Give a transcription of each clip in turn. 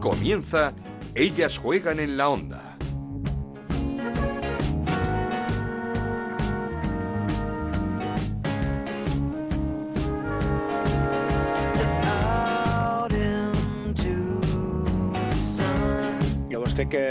Comienza Ellas juegan en la onda. Que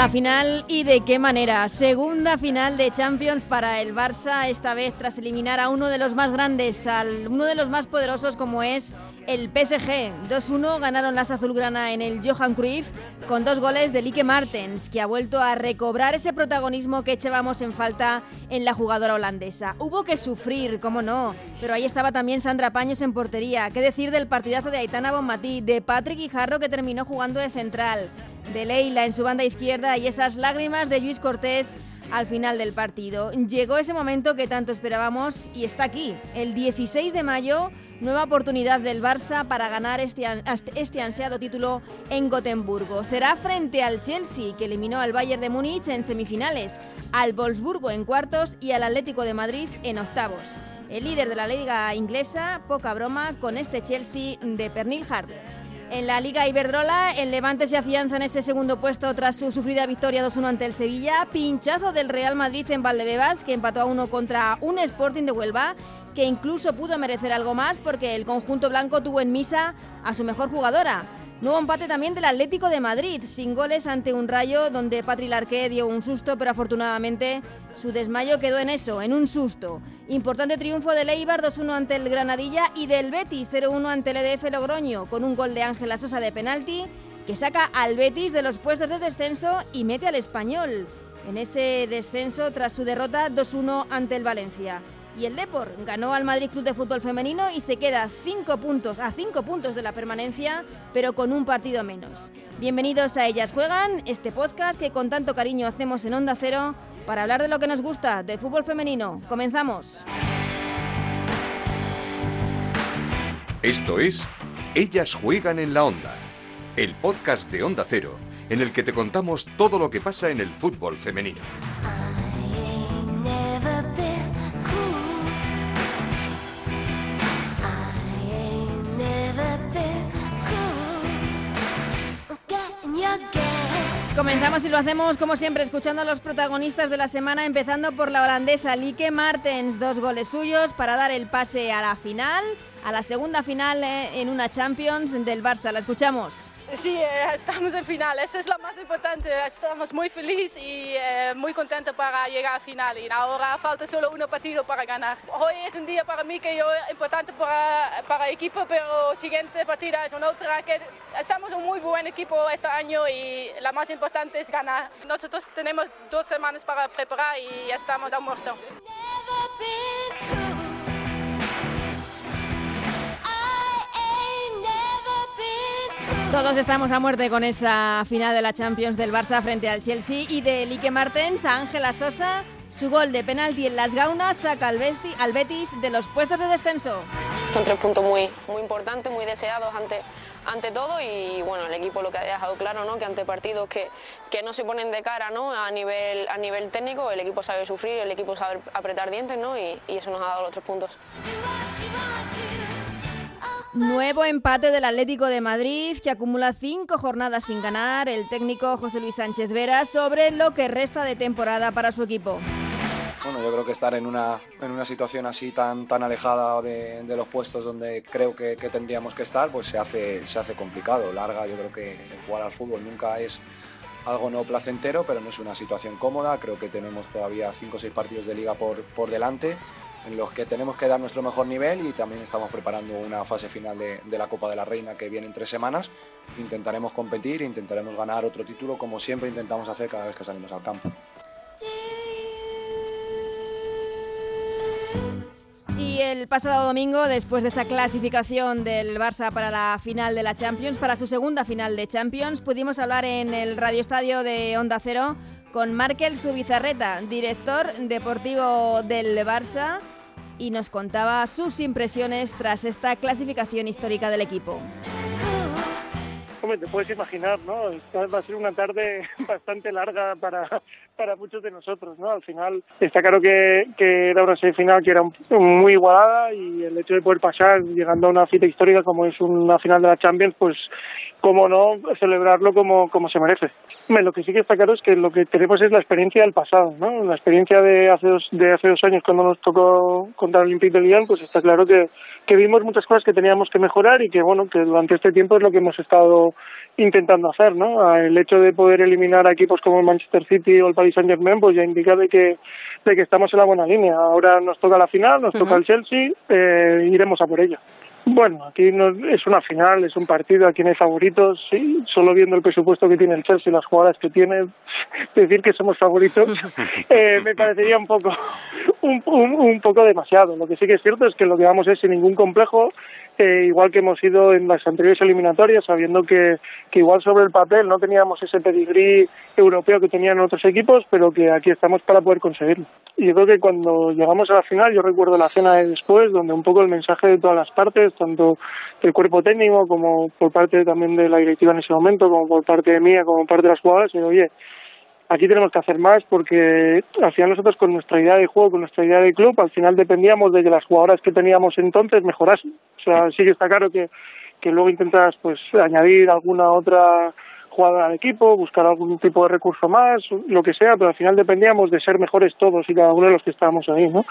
la final y de qué manera. Segunda final de Champions para el Barça, esta vez tras eliminar a uno de los más grandes, a uno de los más poderosos como es el PSG. 2-1 ganaron las azulgrana en el Johan Cruyff con dos goles de Lique Martens, que ha vuelto a recobrar ese protagonismo que echábamos en falta en la jugadora holandesa. Hubo que sufrir, cómo no, pero ahí estaba también Sandra Paños en portería. ¿Qué decir del partidazo de Aitana Bonmatí, de Patrick Guijarro que terminó jugando de central? de Leila en su banda izquierda y esas lágrimas de Luis Cortés al final del partido. Llegó ese momento que tanto esperábamos y está aquí, el 16 de mayo, nueva oportunidad del Barça para ganar este, este ansiado título en Gotemburgo. Será frente al Chelsea, que eliminó al Bayern de Múnich en semifinales, al Wolfsburgo en cuartos y al Atlético de Madrid en octavos. El líder de la liga inglesa, poca broma, con este Chelsea de Pernil Harder. En la Liga Iberdrola, el Levante se afianza en ese segundo puesto tras su sufrida victoria 2-1 ante el Sevilla. Pinchazo del Real Madrid en Valdebebas, que empató a uno contra un Sporting de Huelva, que incluso pudo merecer algo más porque el conjunto blanco tuvo en misa a su mejor jugadora. Nuevo empate también del Atlético de Madrid, sin goles ante un rayo donde Patri Larqué dio un susto, pero afortunadamente su desmayo quedó en eso, en un susto. Importante triunfo del Eibar 2-1 ante el Granadilla y del Betis 0-1 ante el EDF Logroño, con un gol de Ángela Sosa de penalti que saca al Betis de los puestos de descenso y mete al español en ese descenso tras su derrota 2-1 ante el Valencia. Y el Depor ganó al Madrid Club de Fútbol Femenino y se queda cinco puntos, a cinco puntos de la permanencia, pero con un partido menos. Bienvenidos a Ellas Juegan, este podcast que con tanto cariño hacemos en Onda Cero para hablar de lo que nos gusta, del fútbol femenino. Comenzamos. Esto es Ellas Juegan en la Onda, el podcast de Onda Cero, en el que te contamos todo lo que pasa en el fútbol femenino. Comenzamos y lo hacemos como siempre escuchando a los protagonistas de la semana, empezando por la holandesa Lieke Martens, dos goles suyos para dar el pase a la final, a la segunda final eh, en una Champions del Barça. La escuchamos. Sí, eh, estamos en final, eso es lo más importante. Estamos muy felices y eh, muy contentos para llegar a final. Y ahora falta solo un partido para ganar. Hoy es un día para mí que yo importante para, para el equipo, pero siguiente partida es una otra que estamos un muy buen equipo este año y la más importante es ganar. Nosotros tenemos dos semanas para preparar y ya estamos a muerto. Todos estamos a muerte con esa final de la Champions del Barça frente al Chelsea y de Lique Martens a Ángela Sosa. Su gol de penalti en las gaunas saca al Betis, de los puestos de descenso. Son tres puntos muy, muy importantes, muy deseados ante, ante todo y bueno, el equipo lo que ha dejado claro, ¿no? que ante partidos que, que no se ponen de cara ¿no? a, nivel, a nivel técnico, el equipo sabe sufrir, el equipo sabe apretar dientes ¿no? y eso nos ha dado los tres puntos. Nuevo empate del Atlético de Madrid, que acumula cinco jornadas sin ganar. El técnico José Luis Sánchez Vera sobre lo que resta de temporada para su equipo. Bueno, yo creo que estar en una, en una situación así tan, tan alejada de, los puestos donde creo que, tendríamos que estar, pues se hace, se hace complicado. Larga, yo creo que jugar al fútbol nunca es algo no placentero, pero no es una situación cómoda. Creo que tenemos todavía cinco o seis partidos de liga por, por delante en los que tenemos que dar nuestro mejor nivel y también estamos preparando una fase final de, la Copa de la Reina que viene en tres semanas. Intentaremos competir, intentaremos ganar otro título como siempre intentamos hacer cada vez que salimos al campo. Y el pasado domingo, después de esa clasificación del Barça para la final de la Champions, para su segunda final de Champions, pudimos hablar en el Radio Estadio de Onda Cero con Markel Zubizarreta, director deportivo del Barça, y nos contaba sus impresiones tras esta clasificación histórica del equipo. Hombre, te puedes imaginar, ¿no? va a ser una tarde bastante larga para, para muchos de nosotros, ¿no? Al final está claro que, que era una semifinal que era muy igualada y el hecho de poder pasar llegando a una cita histórica como es una final de la Champions, pues cómo no celebrarlo como, como se merece. Lo que sí que está claro es que lo que tenemos es la experiencia del pasado, ¿no? La experiencia de hace dos, de hace dos años cuando nos tocó contra el Olympique de Lyon, pues está claro que, que vimos muchas cosas que teníamos que mejorar y que, bueno, que durante este tiempo es lo que hemos estado intentando hacer, ¿no? El hecho de poder eliminar a equipos como el Manchester City o el Paris Saint-Germain, pues ya indica de que, de que estamos en la buena línea. Ahora nos toca la final, nos toca el Chelsea, eh, iremos a por ello. Bueno, aquí no, es una final, es un partido, aquí no hay favoritos. Sí, solo viendo el presupuesto que tiene el Chelsea y las jugadas que tiene, decir que somos favoritos eh, me parecería un poco, un, un, poco demasiado. Lo que sí que es cierto es que lo que vamos es sin ningún complejo, eh, igual que hemos ido en las anteriores eliminatorias, sabiendo que, que igual sobre el papel no teníamos ese pedigrí europeo que tenían otros equipos, pero que aquí estamos para poder conseguirlo. Y yo creo que cuando llegamos a la final, yo recuerdo la cena de después, donde un poco el mensaje de todas las partes, tanto del cuerpo técnico como por parte también de la directiva en ese momento, como por parte de mía, como por parte de las jugadoras, y oye, aquí tenemos que hacer más porque al final nosotros con nuestra idea de juego, con nuestra idea de club, al final dependíamos de que las jugadoras que teníamos entonces mejorasen. O sea, sí que está claro que, que luego intentas pues añadir alguna otra jugadora al equipo, buscar algún tipo de recurso más, lo que sea, pero al final dependíamos de ser mejores todos y cada uno de los que estábamos ahí, ¿no?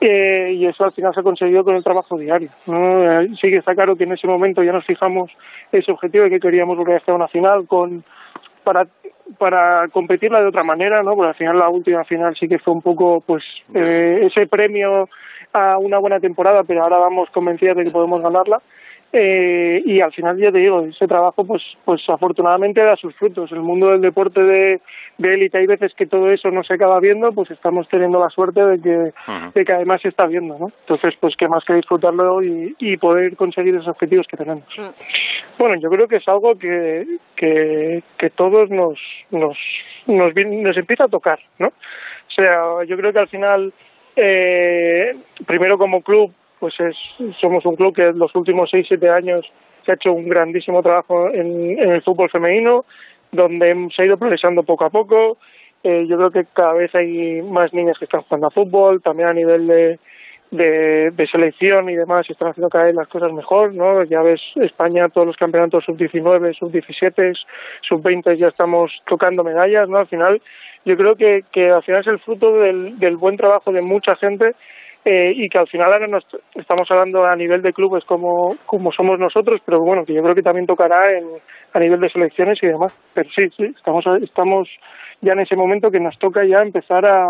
Eh, y eso al final se ha conseguido con el trabajo diario, ¿no? Eh, sí que está claro que en ese momento ya nos fijamos ese objetivo de que queríamos volver a estar una final con para para competirla de otra manera, ¿no? Porque al final la última final sí que fue un poco, pues, eh, ese premio a una buena temporada, pero ahora vamos convencidos de que podemos ganarla. Eh, y al final ya te digo ese trabajo pues pues afortunadamente da sus frutos. El mundo del deporte de élite hay veces que todo eso no se acaba viendo pues estamos teniendo la suerte de que de que además se está viendo no entonces pues qué más que disfrutarlo y, y poder conseguir esos objetivos que tenemos. Mm. bueno yo creo que es algo que que, que todos nos nos nos nos empieza a tocar no o sea yo creo que al final eh, primero como club pues es, somos un club que en los últimos seis, siete años se ha hecho un grandísimo trabajo en, el fútbol femenino, donde se ha ido progresando poco a poco. Eh, yo creo que cada vez hay más niñas que están jugando a fútbol, también a nivel de, de, selección y demás, están haciendo cada vez las cosas mejor, ¿no? Ya ves, España, todos los campeonatos sub-19, sub-17, sub-20 ya estamos tocando medallas, ¿no? Al final, yo creo que, que al final es el fruto del, del buen trabajo de mucha gente eh, y que al final ahora nos estamos hablando a nivel de clubes como, como somos nosotros, pero bueno, que yo creo que también tocará en, a nivel de selecciones y demás. Pero sí, sí, estamos, estamos ya en ese momento que nos toca ya empezar a,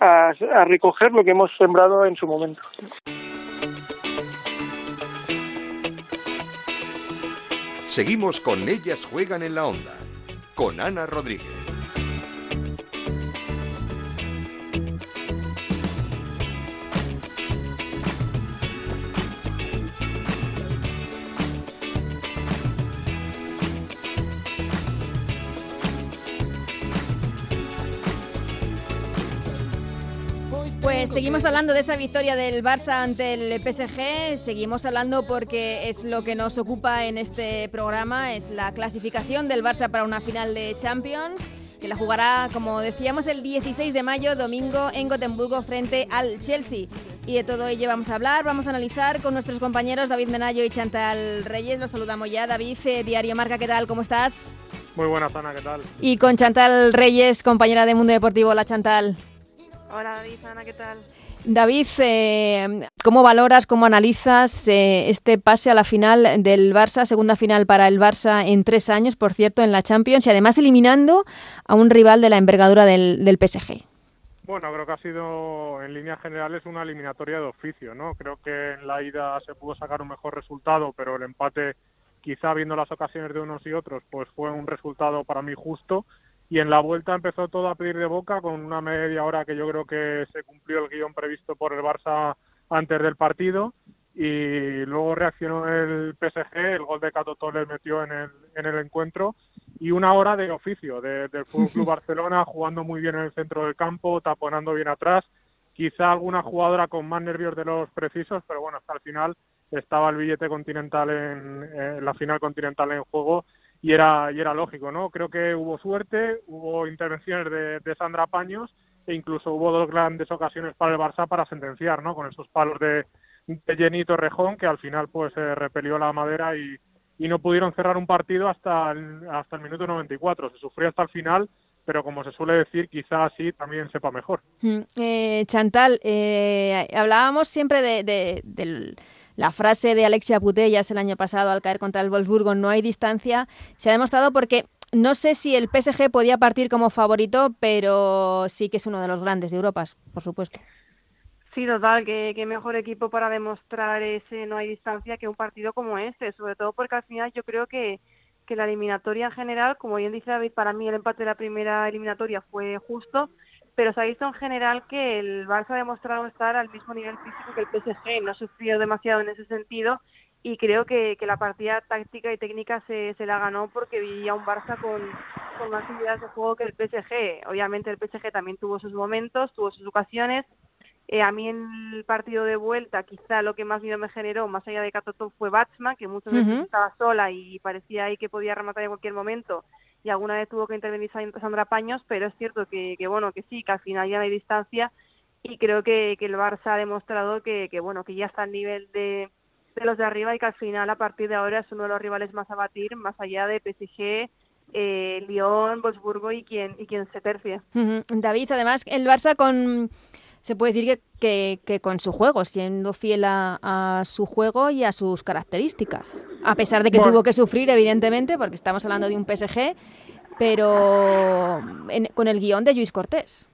a, a recoger lo que hemos sembrado en su momento. Seguimos con Ellas Juegan en la Onda, con Ana Rodríguez. Pues seguimos hablando de esa victoria del Barça ante el PSG, seguimos hablando porque es lo que nos ocupa en este programa, es la clasificación del Barça para una final de Champions, que la jugará, como decíamos, el 16 de mayo, domingo, en Gotemburgo, frente al Chelsea. Y de todo ello vamos a hablar, vamos a analizar con nuestros compañeros David Menayo y Chantal Reyes. Los saludamos ya. David, eh, Diario Marca, ¿qué tal? ¿Cómo estás? Muy buena, Zana, ¿qué tal? Y con Chantal Reyes, compañera de Mundo Deportivo. Hola, Chantal. Hola David, Ana, ¿qué tal? David, eh, ¿cómo valoras, cómo analizas eh, este pase a la final del Barça, segunda final para el Barça en tres años, por cierto, en la Champions y además eliminando a un rival de la envergadura del, del PSG? Bueno, creo que ha sido en líneas generales una eliminatoria de oficio, ¿no? Creo que en la ida se pudo sacar un mejor resultado, pero el empate, quizá viendo las ocasiones de unos y otros, pues fue un resultado para mí justo y en la vuelta empezó todo a pedir de boca con una media hora que yo creo que se cumplió el guion previsto por el Barça antes del partido. Y luego reaccionó el PSG, el gol de Cato le metió en el, en el encuentro. Y una hora de oficio del Fútbol Club Barcelona, jugando muy bien en el centro del campo, taponando bien atrás. Quizá alguna jugadora con más nervios de los precisos, pero bueno, hasta el final estaba el billete continental en, la final continental en juego y era y era lógico, ¿no? Creo que hubo suerte, hubo intervenciones de, Sandra Paños e incluso hubo dos grandes ocasiones para el Barça para sentenciar, ¿no? Con esos palos de, de Jenny Torrejón que al final pues se repelió la madera y, y no pudieron cerrar un partido hasta el, hasta el minuto 94. Se sufrió hasta el final, pero como se suele decir, quizás así también sepa mejor. Mm, eh, Chantal, eh, hablábamos siempre de, la frase de Alexia Putellas el año pasado al caer contra el Wolfsburgo, no hay distancia. Se ha demostrado porque no sé si el PSG podía partir como favorito, pero sí que es uno de los grandes de Europa, por supuesto. Sí, total, que, mejor equipo para demostrar ese no hay distancia que un partido como este, sobre todo porque al final yo creo que, que la eliminatoria en general, como bien dice David, para mí el empate de la primera eliminatoria fue justo, pero se ha visto en general que el Barça ha demostrado estar al mismo nivel físico que el PSG, no ha sufrido demasiado en ese sentido y creo que, que la partida táctica y técnica se, se la ganó porque vivía un Barça con, con más ideas de juego que el PSG. Obviamente el PSG también tuvo sus momentos, tuvo sus ocasiones, eh, a mí en el partido de vuelta quizá lo que más miedo me generó, más allá de Catoto, fue Batsman, que muchas veces estaba sola y parecía ahí que podía rematar en cualquier momento y alguna vez tuvo que intervenir Sandra Paños, pero es cierto que, bueno, que sí, que al final ya no hay distancia y creo que, que el Barça ha demostrado que, que, bueno, que ya está al nivel de, de los de arriba y que al final a partir de ahora es uno de los rivales más a batir, más allá de PSG, eh, Lyon, Wolfsburgo y quien, y quien se tercie. David, además, el Barça con se puede decir que, que, con su juego, siendo fiel a, su juego y a sus características. A pesar de que tuvo que sufrir, evidentemente, porque estamos hablando de un PSG, pero con el guion de Luis Cortés.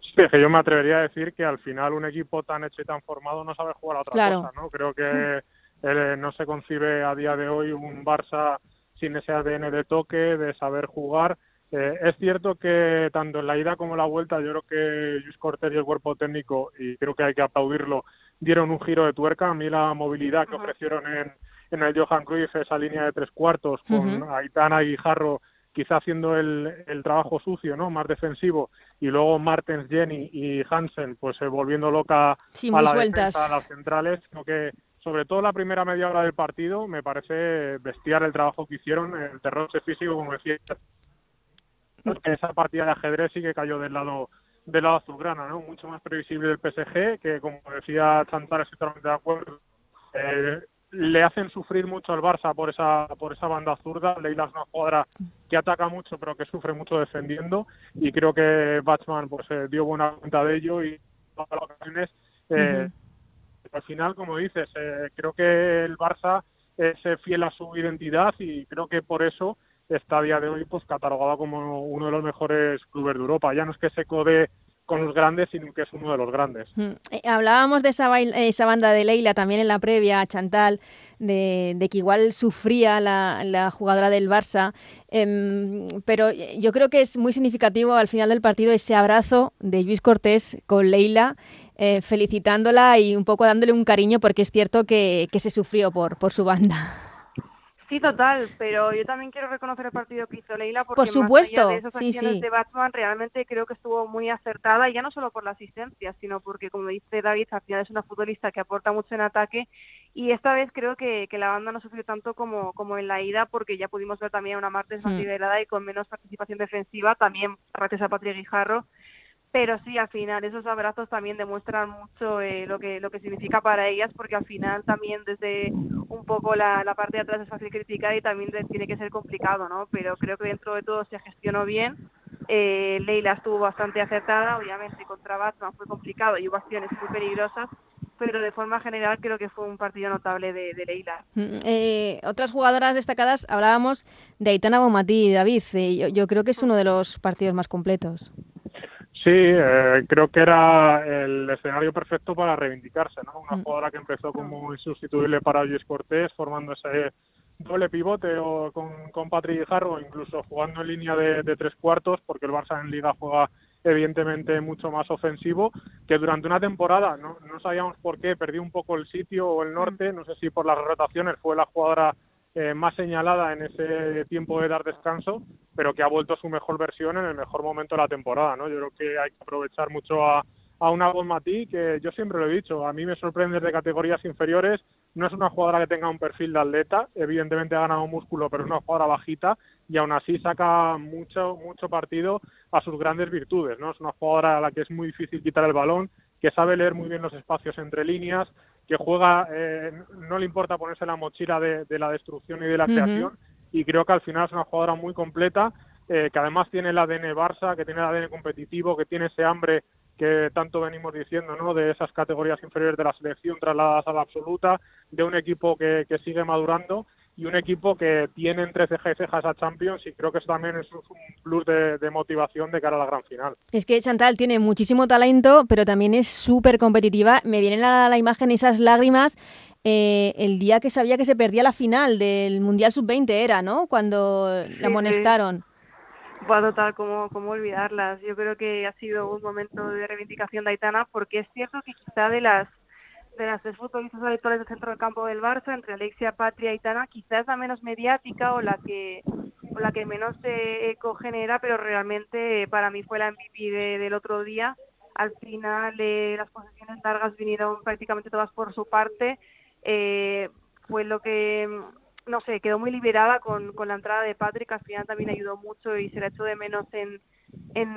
Sí, que yo me atrevería a decir que al final un equipo tan hecho y tan formado no sabe jugar a otra cosa, ¿no? Creo que eh, no se concibe a día de hoy un Barça sin ese ADN de toque, de saber jugar eh, es cierto que tanto en la ida como en la vuelta, yo creo que Luis Cortés y el cuerpo técnico, y creo que hay que aplaudirlo, dieron un giro de tuerca. A mí la movilidad que ofrecieron en, en el Johan Cruyff, esa línea de tres cuartos, con Aitana y Jarro quizá haciendo el, el, trabajo sucio, ¿no? Más defensivo, y luego Martens, Jenny y Hansen, pues eh, volviendo loca a la defensa, a las centrales. Creo que sobre todo la primera media hora del partido me parece bestial el trabajo que hicieron, el terror físico, como decía, porque esa partida de ajedrez sí que cayó del lado del lado azulgrana, ¿no? Mucho más previsible del PSG, que como decía Chantal, estoy totalmente de acuerdo, eh, le hacen sufrir mucho al Barça por esa por esa banda zurda. Leila es una jugadora que ataca mucho, pero que sufre mucho defendiendo, y creo que Batman pues eh, dio buena cuenta de ello y todas las ocasiones. Eh, Al final, como dices, eh, creo que el Barça es fiel a su identidad y creo que por eso está a día de hoy pues catalogado como uno de los mejores clubes de Europa. Ya no es que se code con los grandes, sino que es uno de los grandes. Mm, eh, hablábamos de esa, esa banda de Leila también en la previa, Chantal, de, que igual sufría la, jugadora del Barça, em, pero yo creo que es muy significativo al final del partido ese abrazo de Luis Cortés con Leila, eh, felicitándola y un poco dándole un cariño porque es cierto que, se sufrió por su banda. Sí, total, pero yo también quiero reconocer el partido que hizo Leila porque por supuesto, de esas acciones de Batman realmente creo que estuvo muy acertada y ya no solo por la asistencia, sino porque como dice David, al final es una futbolista que aporta mucho en ataque y esta vez creo que, que la banda no sufrió tanto como, como en la ida porque ya pudimos ver también a una Martes más liderada y con menos participación defensiva, también gracias a Patria Guijarro pero sí al final esos abrazos también demuestran mucho eh, lo que lo que significa para ellas porque al final también desde un poco la, la parte de atrás es fácil criticar y también tiene que ser complicado no pero creo que dentro de todo se gestionó bien eh, Leila estuvo bastante acertada obviamente contra Batman fue complicado y hubo acciones muy peligrosas pero de forma general creo que fue un partido notable de, Leila. Mm, eh, otras jugadoras destacadas, hablábamos de Aitana Bomatí, David, eh, yo, yo creo que es uno de los partidos más completos. Sí, eh, creo que era el escenario perfecto para reivindicarse, ¿no? Una mm. jugadora que empezó como insustituible para Luis Cortés, formando ese doble pivote o con, con Patrick Jarro, incluso jugando en línea de, tres cuartos, porque el Barça en Liga juega evidentemente mucho más ofensivo, que durante una temporada no, no sabíamos por qué, perdió un poco el sitio o el norte, no sé si por las rotaciones fue la jugadora eh, más señalada en ese tiempo de dar descanso, pero que ha vuelto a su mejor versión en el mejor momento de la temporada, ¿no? Yo creo que hay que aprovechar mucho a, a una Matí, que yo siempre lo he dicho, a mí me sorprende de categorías inferiores, no es una jugadora que tenga un perfil de atleta, evidentemente ha ganado músculo, pero es una jugadora bajita y aún así saca mucho mucho partido a sus grandes virtudes, ¿no? Es una jugadora a la que es muy difícil quitar el balón, que sabe leer muy bien los espacios entre líneas, que juega, eh, no le importa ponerse la mochila de, la destrucción y de la creación, y creo que al final es una jugadora muy completa, eh, que además tiene el ADN Barça, que tiene el ADN competitivo, que tiene ese hambre que tanto venimos diciendo, ¿no? De esas categorías inferiores de la selección trasladadas a la absoluta, de un equipo que, que sigue madurando y un equipo que tiene entre cejas y cejas a Champions y creo que eso también es un plus de, motivación de cara a la gran final. Es que Chantal tiene muchísimo talento, pero también es súper competitiva. Me vienen a la imagen esas lágrimas eh, el día que sabía que se perdía la final del Mundial Sub-20 era, ¿no? Cuando la amonestaron. Va total, ¿cómo, ¿cómo olvidarlas? Yo creo que ha sido un momento de reivindicación de Aitana porque es cierto que quizá de las de las tres futbolistas habituales del centro del campo del Barça, entre Alexia, Patria y Aitana, quizás la menos mediática o la que o la que menos eco genera, pero realmente para mí fue la MVP del otro día. Al final eh, las posiciones largas vinieron prácticamente todas por su parte. Eh, fue lo que no sé, quedó muy liberada con, con la entrada de Patrick, al final también ayudó mucho y se la echó de menos en, en,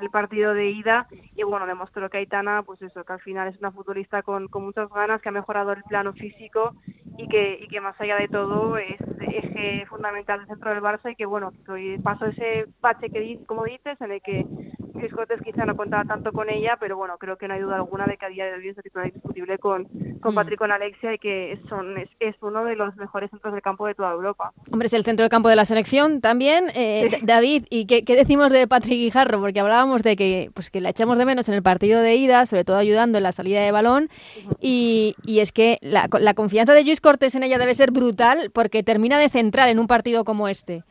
el partido de ida y bueno, demostró que Aitana, pues eso, que al final es una futbolista con, con muchas ganas, que ha mejorado el plano físico y que, y que más allá de todo es eje fundamental del centro del Barça y que bueno, pasó ese bache que como dices, en el que Cortés quizá no contaba tanto con ella, pero bueno, creo que no hay duda alguna de que a día de hoy es titular indiscutible con, con mm. Patrick con Alexia y que son, es, es, uno de los mejores centros del campo de toda Europa. Hombre, es el centro del campo de la selección también. Eh, David, ¿y qué, qué decimos de Patrick Guijarro? Porque hablábamos de que, pues, que la echamos de menos en el partido de ida, sobre todo ayudando en la salida de balón, y, y es que la, la confianza de Luis Cortés en ella debe ser brutal porque termina de centrar en un partido como este.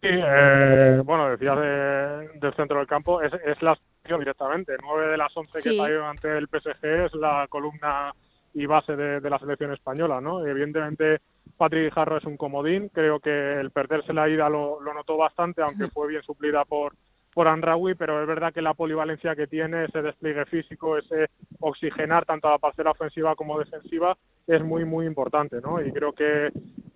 Sí, eh, bueno, decías del centro del campo, es, es la directamente. Nueve de las once que salió ante el PSG es la columna y base de, la selección española, ¿no? Evidentemente, Patrick Jarro es un comodín. Creo que el perderse la ida lo, lo notó bastante, aunque fue bien suplida por, por Anraoui, pero es verdad que la polivalencia que tiene, ese despliegue físico, ese oxigenar tanto a la parcela ofensiva como defensiva, es muy, muy importante, ¿no? Y creo que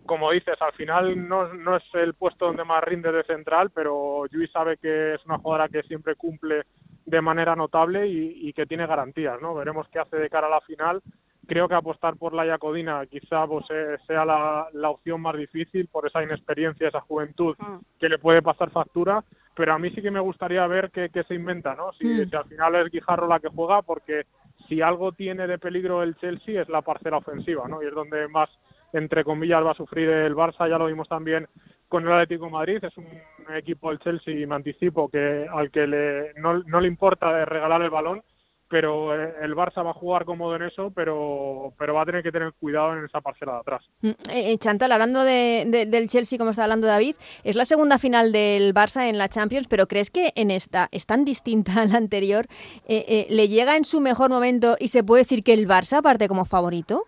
como dices, al final no, no es el puesto donde más rinde de central, pero Yui sabe que es una jugadora que siempre cumple de manera notable y, que tiene garantías, ¿no? Veremos qué hace de cara a la final. Creo que apostar por la Yacodina quizá pues, eh, sea la, la, opción más difícil por esa inexperiencia, esa juventud mm. que le puede pasar factura, pero a mí sí que me gustaría ver qué, se inventa, ¿no? Si, mm. si al final es Guijarro la que juega, porque si algo tiene de peligro el Chelsea es la parcela ofensiva, ¿no? Y es donde más entre comillas, va a sufrir el Barça. Ya lo vimos también con el Atlético Madrid. Es un equipo, el Chelsea, y me anticipo, que al que le, no, no le importa regalar el balón, pero eh, el Barça va a jugar cómodo en eso, pero, pero va a tener que tener cuidado en esa parcela de atrás. Mm, eh, eh, Chantal, hablando de, del Chelsea, como está hablando David, es la segunda final del Barça en la Champions, pero ¿crees que en esta es tan distinta a la anterior? ¿Le llega en su mejor momento y se puede decir que el Barça parte como favorito?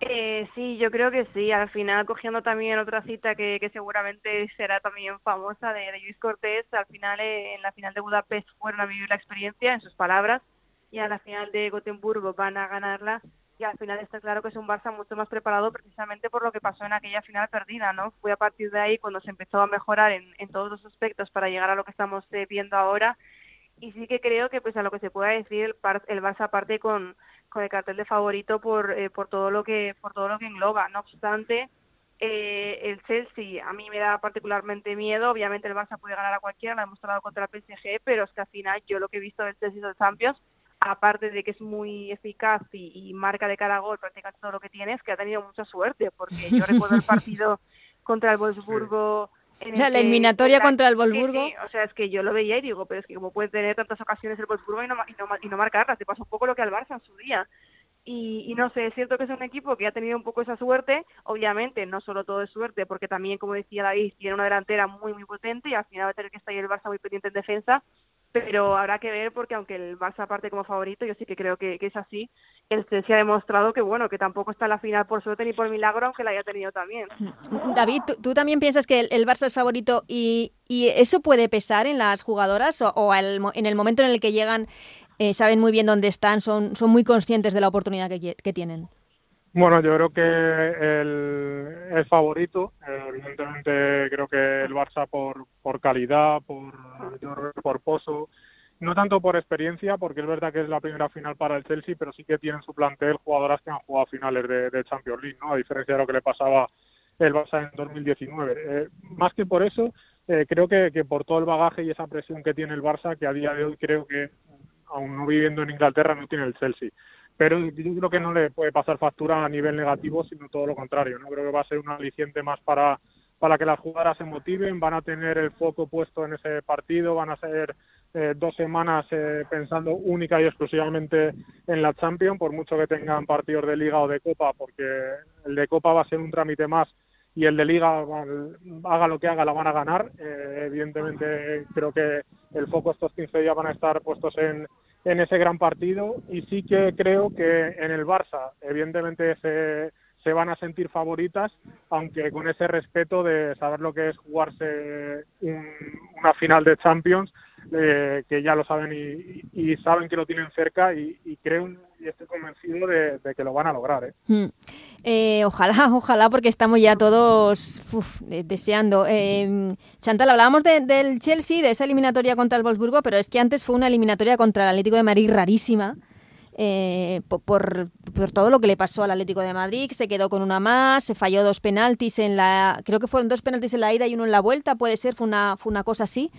Eh, sí, yo creo que sí. Al final, cogiendo también otra cita que, que seguramente será también famosa de, de Luis Cortés, al final eh, en la final de Budapest fueron a vivir la experiencia, en sus palabras, y a la final de Gotemburgo van a ganarla. Y al final está claro que es un Barça mucho más preparado precisamente por lo que pasó en aquella final perdida, ¿no? Fue a partir de ahí cuando se empezó a mejorar en, todos los aspectos para llegar a lo que estamos eh, viendo ahora. Y sí que creo que, pues a lo que se pueda decir, el, el Barça parte con con el cartel de favorito por, eh, por todo lo que por todo lo que engloba. No obstante, eh, el Chelsea a mí me da particularmente miedo. Obviamente el Barça puede ganar a cualquiera, lo ha demostrado contra el PSG, pero es que al final yo lo que he visto del Chelsea de Champions, aparte de que es muy eficaz y, marca de cara a gol prácticamente todo lo que tiene, es que ha tenido mucha suerte, porque yo recuerdo el partido contra el Wolfsburgo la eliminatoria contra el Wolfsburgo. o sea, es que yo lo veía y digo, pero es que como puede tener tantas ocasiones el Wolfsburgo y no, y no, y no marcarlas, te pasa un poco lo que al Barça en su día. Y, y, no sé, es cierto que es un equipo que ha tenido un poco esa suerte, obviamente no solo todo es suerte, porque también, como decía David, tiene una delantera muy, muy potente y al final va a tener que estar ahí el Barça muy pendiente en defensa, pero habrá que ver porque aunque el Barça parte como favorito, yo sí que creo que, es así. El Chelsea ha demostrado que bueno, que tampoco está en la final por suerte ni por milagro, aunque la haya tenido también. David, ¿tú, también piensas que el, Barça es favorito y, eso puede pesar en las jugadoras o, en el momento en el que llegan eh, saben muy bien dónde están, son, son muy conscientes de la oportunidad que, tienen? Bueno, yo creo que el, favorito, evidentemente creo que el Barça por, por calidad, por, por pozo, no tanto por experiencia, porque es verdad que es la primera final para el Chelsea, pero sí que tienen su plantel jugadoras que han jugado finales de, Champions League, ¿no? A diferencia de lo que le pasaba el Barça en 2019. Eh, más que por eso, eh, creo que, que, por todo el bagaje y esa presión que tiene el Barça, que a día de hoy creo que, aún no viviendo en Inglaterra, no tiene el Chelsea. Pero yo creo que no le puede pasar factura a nivel negativo, sino todo lo contrario. No creo que va a ser un aliciente más para para que las jugadoras se motiven, van a tener el foco puesto en ese partido, van a ser eh, dos semanas eh, pensando única y exclusivamente en la Champions, por mucho que tengan partidos de Liga o de Copa, porque el de Copa va a ser un trámite más y el de Liga, haga lo que haga, la van a ganar. Eh, evidentemente, creo que el foco estos 15 días van a estar puestos en, en ese gran partido y sí que creo que en el Barça, evidentemente, ese se van a sentir favoritas, aunque con ese respeto de saber lo que es jugarse una final de Champions, eh, que ya lo saben y, saben que lo tienen cerca y, creo y estoy convencido de, que lo van a lograr. ¿eh? Hmm. Eh, ojalá, ojalá, porque estamos ya todos deseando. Chantal, hablábamos del Chelsea, de esa eliminatoria contra el Wolfsburgo, pero es que antes fue una eliminatoria contra el Atlético de Madrid rarísima eh, por, todo lo que le pasó al Atlético de Madrid, se quedó con una más, se falló dos penaltis en la, creo que fueron dos penaltis en la ida y uno en la vuelta, puede ser, fue una, fue una cosa así.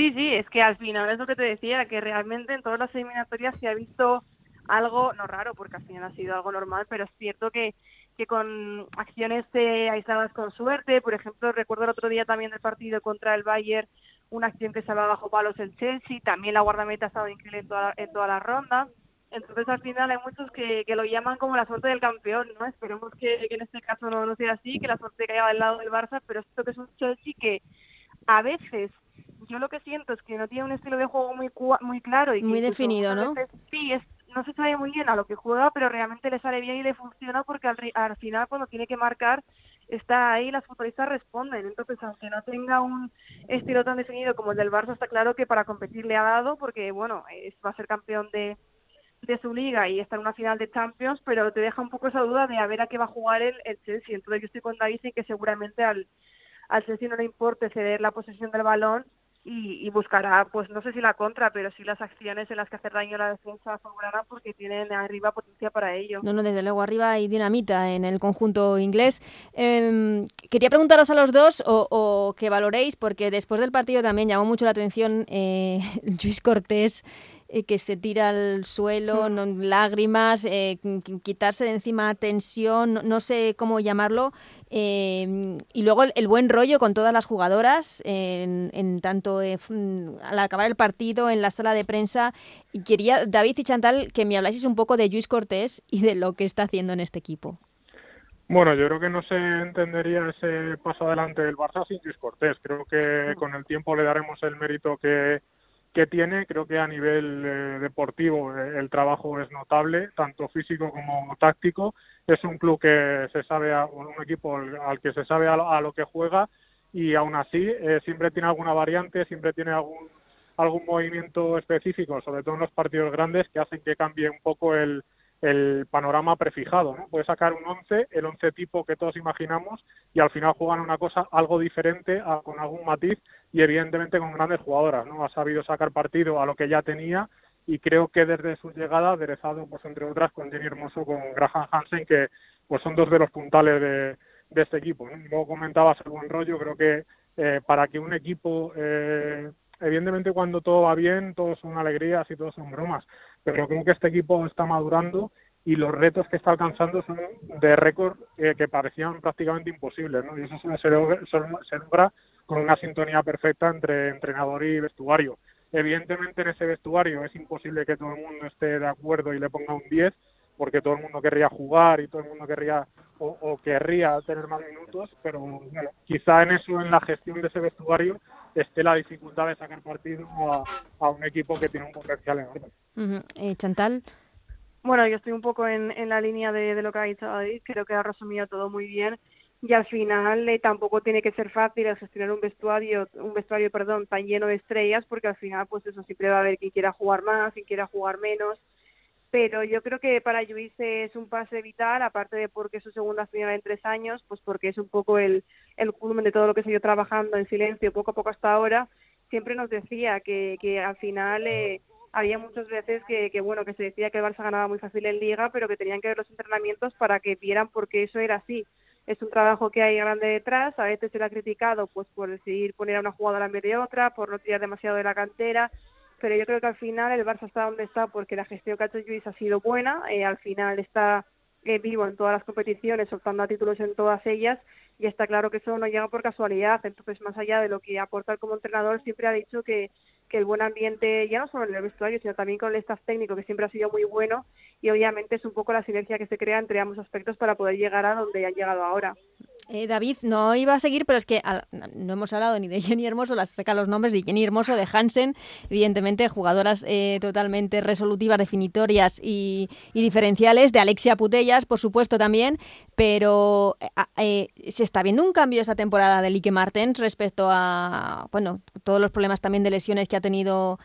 Sí, sí, es que al final es lo que te decía, que realmente en todas las eliminatorias se ha visto algo, no raro, porque al final ha sido algo normal, pero es cierto que, que con acciones aisladas con suerte, por ejemplo, recuerdo el otro día también el partido contra el Bayern, una acción que se va bajo palos el Chelsea, también la guardameta ha estado increíble en toda, en toda la ronda. Entonces, al final hay muchos que, que, lo llaman como la suerte del campeón, ¿no? Esperemos que, en este caso no, no, sea así, que la suerte caiga del lado del Barça, pero esto que es un Chelsea que a veces yo lo que siento es que no tiene un estilo de juego muy muy claro y muy definido, ¿no? sí, es, no se sabe muy bien a lo que juega, pero realmente le sale bien y le funciona porque al, al final cuando tiene que marcar está ahí, las futbolistas responden. Entonces, aunque no tenga un estilo tan definido como el del Barça, está claro que para competir le ha dado, porque bueno, es, va a ser campeón de, de su liga y está en una final de Champions, pero te deja un poco esa duda de a ver a qué va a jugar el, el Chelsea. Entonces, yo estoy con David en que seguramente al, al Chelsea no le importe ceder la posesión del balón y, buscará, pues no sé si la contra, pero sí las acciones en las que hacer daño a la defensa asegurarán porque tienen arriba potencia para ello. No, no, desde luego arriba hay dinamita en el conjunto inglés. Em, quería preguntaros a los dos o, que valoréis, porque después del partido también llamó mucho la atención eh, Luis Cortés eh, que se tira al suelo, mm. no, lágrimas, eh, quitarse de encima tensión, no, sé cómo llamarlo, eh, y luego el, buen rollo con todas las jugadoras, en, tanto al acabar el partido, en la sala de prensa. Y quería, David y Chantal, que me habláis un poco de Luis Cortés y de lo que está haciendo en este equipo. Bueno, yo creo que no se entendería ese paso adelante del Barça sin Luis Cortés. Creo que con el tiempo le daremos el mérito que, que tiene. Creo que a nivel eh, deportivo eh, el trabajo es notable, tanto físico como táctico. Es un club que se sabe, a, un equipo al, que se sabe a, lo que juega y aún así eh, siempre tiene alguna variante, siempre tiene algún algún movimiento específico, sobre todo en los partidos grandes, que hacen que cambie un poco el, el panorama prefijado. ¿no? Puede sacar un 11, el 11 tipo que todos imaginamos, y al final juegan una cosa algo diferente, con algún matiz y evidentemente con grandes jugadoras. ¿no? Ha sabido sacar partido a lo que ya tenía y creo que desde su llegada, aderezado pues entre otras con Jenny Hermoso, con Graham Hansen, que pues son dos de los puntales de, de este equipo. ¿no? Luego comentabas el buen rollo, creo que eh, para que un equipo eh, evidentemente cuando todo va bien, todo son alegrías y todo son bromas, pero creo que este equipo está madurando y los retos que está alcanzando son de récord que parecían prácticamente imposibles, ¿no? Y eso se logra, con una sintonía perfecta entre entrenador y vestuario. Evidentemente en ese vestuario es imposible que todo el mundo esté de acuerdo y le ponga un 10, porque todo el mundo querría jugar y todo el mundo querría o, querría tener más minutos, pero bueno, quizá en eso, en la gestión de ese vestuario, esté la dificultad de sacar partido a, un equipo que tiene un potencial enorme. Eh, Chantal. Bueno, yo estoy un poco en, en la línea de, de, lo que ha dicho David, creo que ha resumido todo muy bien y al final eh, tampoco tiene que ser fácil gestionar un vestuario, un vestuario, perdón, tan lleno de estrellas porque al final pues eso siempre va a haber quien quiera jugar más, quien quiera jugar menos, pero yo creo que para Luis es un pase vital, aparte de porque su segunda final en tres años, pues porque es un poco el, culmen de todo lo que se ido trabajando en silencio poco a poco hasta ahora, siempre nos decía que, que al final eh, había muchas veces que, que, bueno, que se decía que el Barça ganaba muy fácil en Liga, pero que tenían que ver los entrenamientos para que vieran por qué eso era así. Es un trabajo que hay grande detrás, a veces se le ha criticado pues por decidir poner a una jugadora en vez de otra, por no tirar demasiado de la cantera, pero yo creo que al final el Barça está donde está porque la gestión que ha hecho Luis ha sido buena, eh, al final está eh, vivo en todas las competiciones, soltando a títulos en todas ellas, y está claro que eso no llega por casualidad, entonces más allá de lo que aporta como entrenador, siempre ha dicho que, que el buen ambiente, ya no solo en el vestuario, sino también con el staff técnico, que siempre ha sido muy bueno, y obviamente es un poco la sinergia que se crea entre ambos aspectos para poder llegar a donde han llegado ahora. Eh, David, no iba a seguir, pero es que no hemos hablado ni de Jenny Hermoso, las saca los nombres de Jenny Hermoso, de Hansen, evidentemente jugadoras eh, totalmente resolutivas, definitorias y, diferenciales, de Alexia Putellas, por supuesto también, pero eh, se está viendo un cambio esta temporada de Lique Martens respecto a, bueno, todos los problemas también de lesiones que ha tenido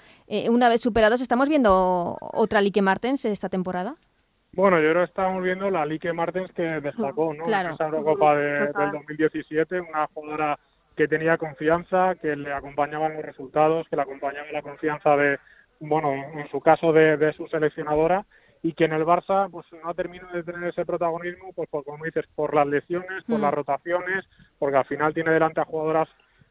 una vez superados. ¿Estamos viendo otra Lique Martens esta temporada? Bueno, yo creo que estamos viendo la Lique Martens que destacó, ¿no? En esa Eurocopa de, del 2017, una jugadora que tenía confianza, que le acompañaban los resultados, que le acompañaba la confianza de, bueno, en su caso de, su seleccionadora y que en el Barça pues no ha terminado de tener ese protagonismo, pues por, como dices, por las lesiones, por las mm. rotaciones, porque al final tiene delante a jugadoras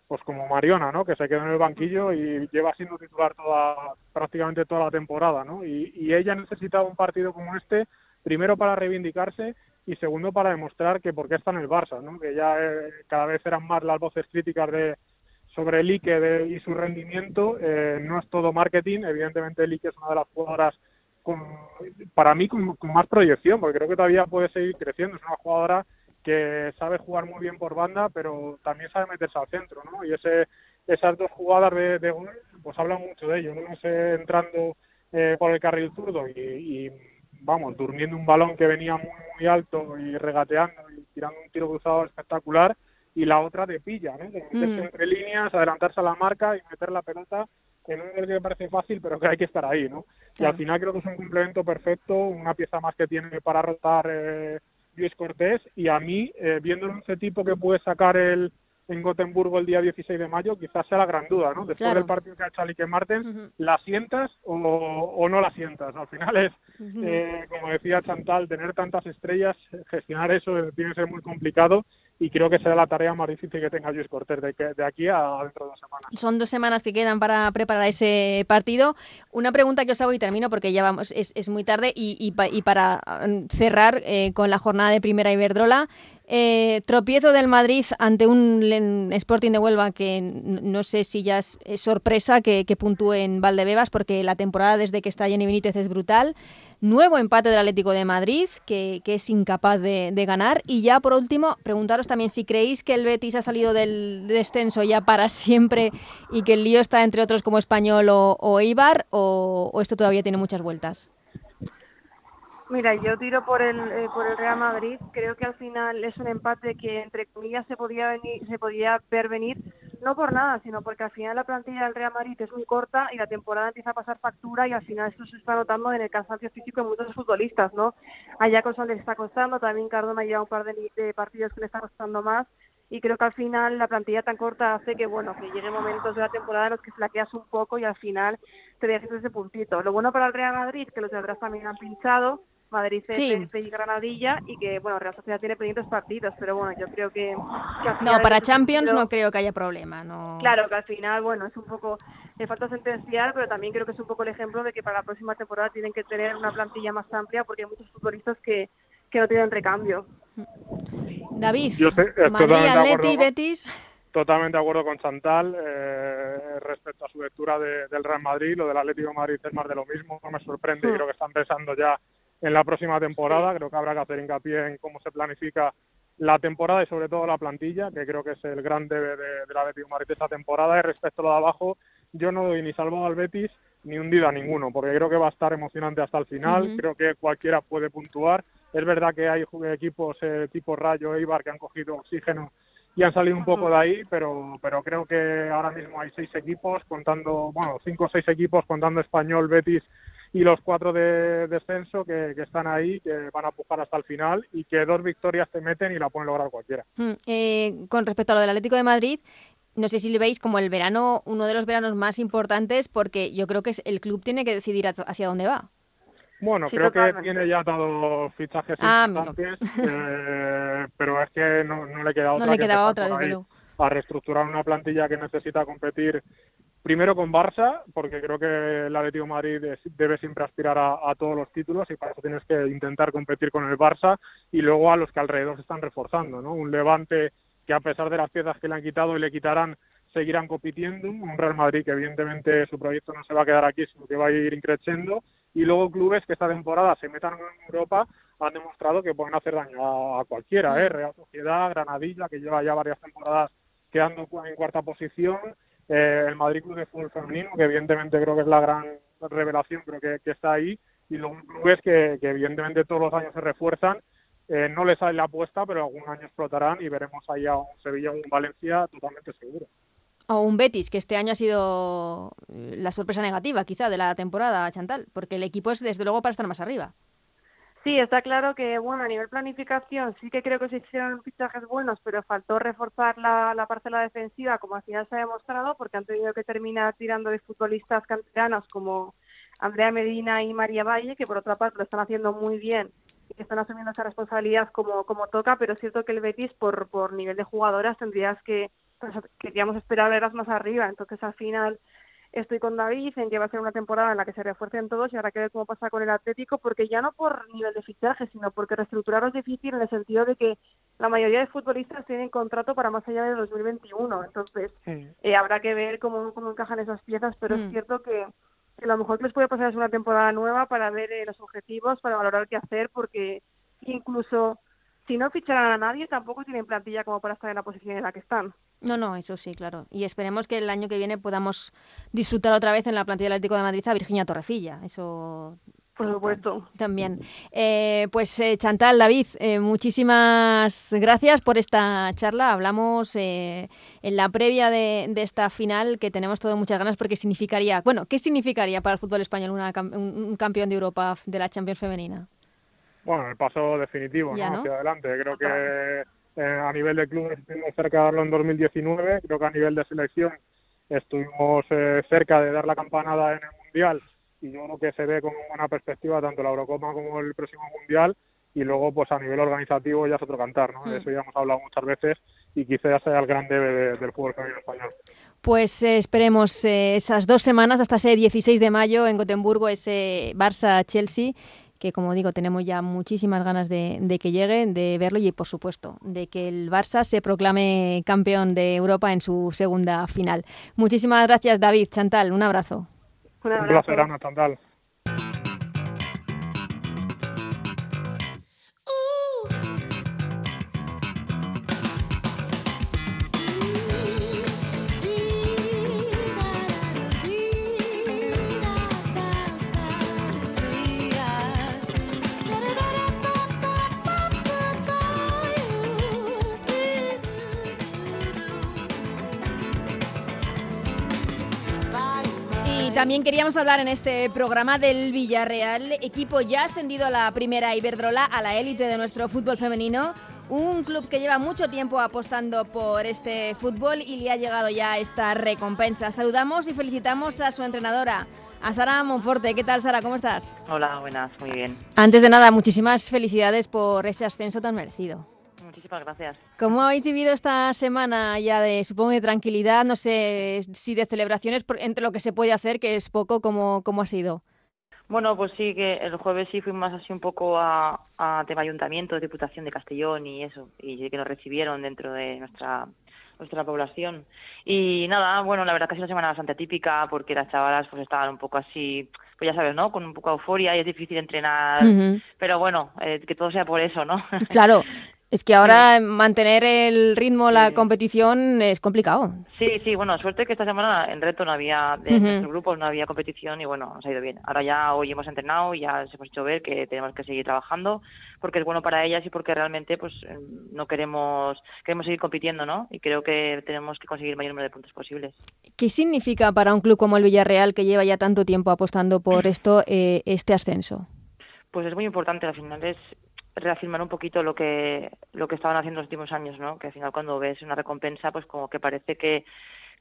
pues como Mariona, ¿no? Que se quedó en el banquillo y lleva siendo titular toda prácticamente toda la temporada, ¿no? Y, ella necesitaba un partido como este, primero para reivindicarse y segundo para demostrar que por qué está en el Barça, ¿no? Que ya eh, cada vez eran más las voces críticas de sobre el Ike y su rendimiento. Eh, no es todo marketing, evidentemente el Ike es una de las jugadoras con, para mí con más proyección, porque creo que todavía puede seguir creciendo. Es una jugadora que sabe jugar muy bien por banda, pero también sabe meterse al centro, ¿no? Y ese, esas dos jugadas de, de pues hablan mucho de ello, ¿no? sé, entrando eh, por el carril zurdo y, vamos, durmiendo un balón que venía muy, muy alto y regateando y tirando un tiro cruzado espectacular, y la otra de pilla, ¿no? De meterse mm. entre líneas, adelantarse a la marca y meter la pelota en un nivel que me parece fácil, pero que hay que estar ahí, ¿no? Y al final creo que es un complemento perfecto, una pieza más que tiene para rotar eh, Luis Cortés y a mí, eh, viendo ese tipo que puede sacar el en Gotemburgo el día 16 de mayo, quizás sea la gran duda, ¿no? Después del partido que ha hecho Alique Martens, ¿la sientas o, o, no la sientas? Al final es, eh, como decía Chantal, tener tantas estrellas, gestionar eso tiene que ser muy complicado y creo que será la tarea más difícil que tenga Luis Cortés de, de, aquí a dentro de dos semanas. Son dos semanas que quedan para preparar ese partido. Una pregunta que os hago y termino porque ya vamos, es, es muy tarde y, y, para mm, cerrar eh, con la jornada de Primera Iberdrola. Eh, tropiezo del Madrid ante un Sporting de Huelva que no sé si ya es, sorpresa que, que puntúe en Valdebebas porque la temporada desde que está Jenny Benítez es brutal. Nuevo empate del Atlético de Madrid, que, es incapaz de, ganar. Y ya por último, preguntaros también si creéis que el Betis ha salido del descenso ya para siempre y que el lío está entre otros como Español o, Eibar, o esto todavía tiene muchas vueltas. Mira, yo tiro por el eh, por el Real Madrid. Creo que al final es un empate que entre comillas se podía venir, se podía ver venir, no por nada, sino porque al final la plantilla del Real Madrid es muy corta y la temporada empieza a pasar factura y al final esto se está notando en el cansancio físico de muchos futbolistas, ¿no? Allá Cosa les está costando, también Cardona lleva un par de, de partidos que le está costando más y creo que al final la plantilla tan corta hace que bueno que lleguen momentos de la temporada en los que flaqueas un poco y al final te dejes ese puntito. Lo bueno para el Real Madrid que los de atrás también han pinchado Madrid sí. y Granadilla y que, bueno, Real Sociedad tiene pendientes partidos, pero bueno, yo creo que... no, para Champions no creo que haya problema, no... Claro, que al final, bueno, es un poco, le falta sentenciar, pero también creo que es un poco el ejemplo de que para la próxima temporada tienen que tener una plantilla más amplia porque hay muchos futbolistas que, que no tienen recambio. David, Madrid, Atleti, Betis... Totalmente de acuerdo con Chantal eh, respecto a su lectura del Real Madrid, lo del Atlético de Madrid es más de lo mismo, no me sorprende y hmm. creo que están pensando ya en la próxima temporada. Creo que habrá que hacer hincapié en cómo se planifica la temporada y sobre todo la plantilla, que creo que es el gran debe de, la Betis Madrid esta temporada. Y respecto a lo de abajo, yo no doy ni salvo al Betis ni hundido a ninguno, porque creo que va a estar emocionante hasta el final. Creo que cualquiera puede puntuar. Es verdad que hay equipos eh, tipo Rayo, Eibar, que han cogido oxígeno y han salido un poco de ahí, pero, pero creo que ahora mismo hay seis equipos, contando, bueno, cinco o seis equipos, contando Español, Betis y los cuatro de descenso que, están ahí, que van a pujar hasta el final y que dos victorias te meten y la pueden lograr cualquiera. Mm, eh, con respecto a lo del Atlético de Madrid, no sé si le veis como el verano, uno de los veranos más importantes, porque yo creo que el club tiene que decidir hacia dónde va. Bueno, creo que tiene ya dado fichajes ah, importantes, eh, pero es que no, le queda otra. No le quedaba otra, desde luego. A reestructurar una plantilla que necesita competir primero con Barça, porque creo que el Atlético de Madrid debe siempre aspirar a, todos los títulos y para eso tienes que intentar competir con el Barça y luego a los que alrededor se están reforzando, ¿no? Un Levante que a pesar de las piezas que le han quitado y le quitarán, seguirán compitiendo. Un Real Madrid que evidentemente su proyecto no se va a quedar aquí, sino que va a ir creciendo. Y luego clubes que esta temporada se metan en Europa han demostrado que pueden hacer daño a, cualquiera, ¿eh? Real Sociedad, Granadilla, que lleva ya varias temporadas quedando en cuarta posición, eh, el Madrid Club de Fútbol Femenino, que evidentemente creo que es la gran revelación, creo que, está ahí, y luego clubes que, que evidentemente todos los años se refuerzan eh, no le sale la apuesta, pero algún año explotarán y veremos ahí a un Sevilla o un Valencia totalmente seguro. O un Betis, que este año ha sido eh, la sorpresa negativa quizá de la temporada, Chantal, porque el equipo es desde luego para estar más arriba. Sí, está claro que, bueno, a nivel planificación sí que creo que se hicieron fichajes buenos, pero faltó reforzar la, la parcela defensiva, como al final se ha demostrado, porque han tenido que terminar tirando de futbolistas canteranos como Andrea Medina y María Valle, que por otra parte lo están haciendo muy bien que están asumiendo esa responsabilidad como, como toca, pero es cierto que el Betis, por, por nivel de jugadoras, tendrías que, pues, queríamos esperar verlas más arriba. Entonces, al final, estoy con David en que va a ser una temporada en la que se refuercen todos y habrá que ver cómo pasa con el Atlético, porque ya no por nivel de fichaje, sino porque reestructurar es difícil en el sentido de que la mayoría de futbolistas tienen contrato para más allá de 2021. Entonces, eh, habrá que ver cómo, cómo encajan esas piezas, pero es mm. cierto que que lo mejor que les puede pasar es una temporada nueva para ver eh, los objetivos, para valorar qué hacer, porque incluso si no ficharan a nadie, tampoco tienen plantilla como para estar en la posición en la que están. No, no, eso sí, claro. Y esperemos que el año que viene podamos disfrutar otra vez en la plantilla del Atlético de Madrid a Virginia Torrecilla. Eso por supuesto. También. Eh, pues eh, Chantal, David, eh, muchísimas gracias por esta charla. Hablamos en la previa de, esta final que tenemos todo muchas ganas porque significaría, bueno, ¿qué significaría para el fútbol español un, campeón de Europa de la Champions femenina? Bueno, el paso definitivo ¿no? hacia adelante. Creo que a nivel de clubes estuvimos cerca de darlo en 2019. Creo que a nivel de selección estuvimos cerca de dar la campanada en el Mundial y yo creo que se ve con buena perspectiva tanto la Eurocopa como el próximo Mundial y luego pues a nivel organizativo ya es otro cantar, ¿no? De mm. eso ya hemos hablado muchas veces y quizás sea el gran debe del fútbol femenino español. Pues eh, esperemos eh, esas dos semanas hasta ese 16 de mayo en Gotemburgo, ese Barça-Chelsea que como digo tenemos ya muchísimas ganas de, de, que llegue, de verlo y por supuesto de que el Barça se proclame campeón de Europa en su segunda final. Muchísimas gracias David, Chantal, un abrazo. Un, un placer, Ana Tandal. También queríamos hablar en este programa del Villarreal, equipo ya ascendido a la primera Iberdrola, a la élite de nuestro fútbol femenino. Un club que lleva mucho tiempo apostando por este fútbol y le ha llegado ya esta recompensa. Saludamos y felicitamos a su entrenadora, a Sara Monforte. ¿Qué tal, Sara? ¿Cómo estás? Hola, buenas, muy bien. Antes de nada, muchísimas felicidades por ese ascenso tan merecido muchísimas gracias. ¿Cómo habéis vivido esta semana ya de, supongo, de tranquilidad? No sé si de celebraciones, entre lo que se puede hacer, que es poco, ¿cómo, cómo ha sido? Bueno, pues sí, que el jueves sí fuimos así un poco a, a tema ayuntamiento, diputación de Castellón y eso, y que nos recibieron dentro de nuestra nuestra población. Y nada, bueno, la verdad que ha sido una semana bastante típica porque las chavalas pues estaban un poco así, pues ya sabes, ¿no? Con un poco de euforia y es difícil entrenar, pero bueno, eh, que todo sea por eso, ¿no? Claro, Es que ahora mantener el ritmo, la competición es complicado. Sí, sí, bueno, suerte que esta semana en reto no había, de nuestros grupos no había competición y bueno, nos ha ido bien. Ahora ya hoy hemos entrenado y ya se hemos hecho ver que tenemos que seguir trabajando porque es bueno para ellas y porque realmente pues no queremos, queremos seguir compitiendo, ¿no? Y creo que tenemos que conseguir el mayor número de puntos posibles. ¿Qué significa para un club como el Villarreal que lleva ya tanto tiempo apostando por esto, eh, este ascenso? Pues es muy importante, al final es reafirmar un poquito lo que lo que estaban haciendo los últimos años, ¿no? Que al final cuando ves una recompensa, pues como que parece que,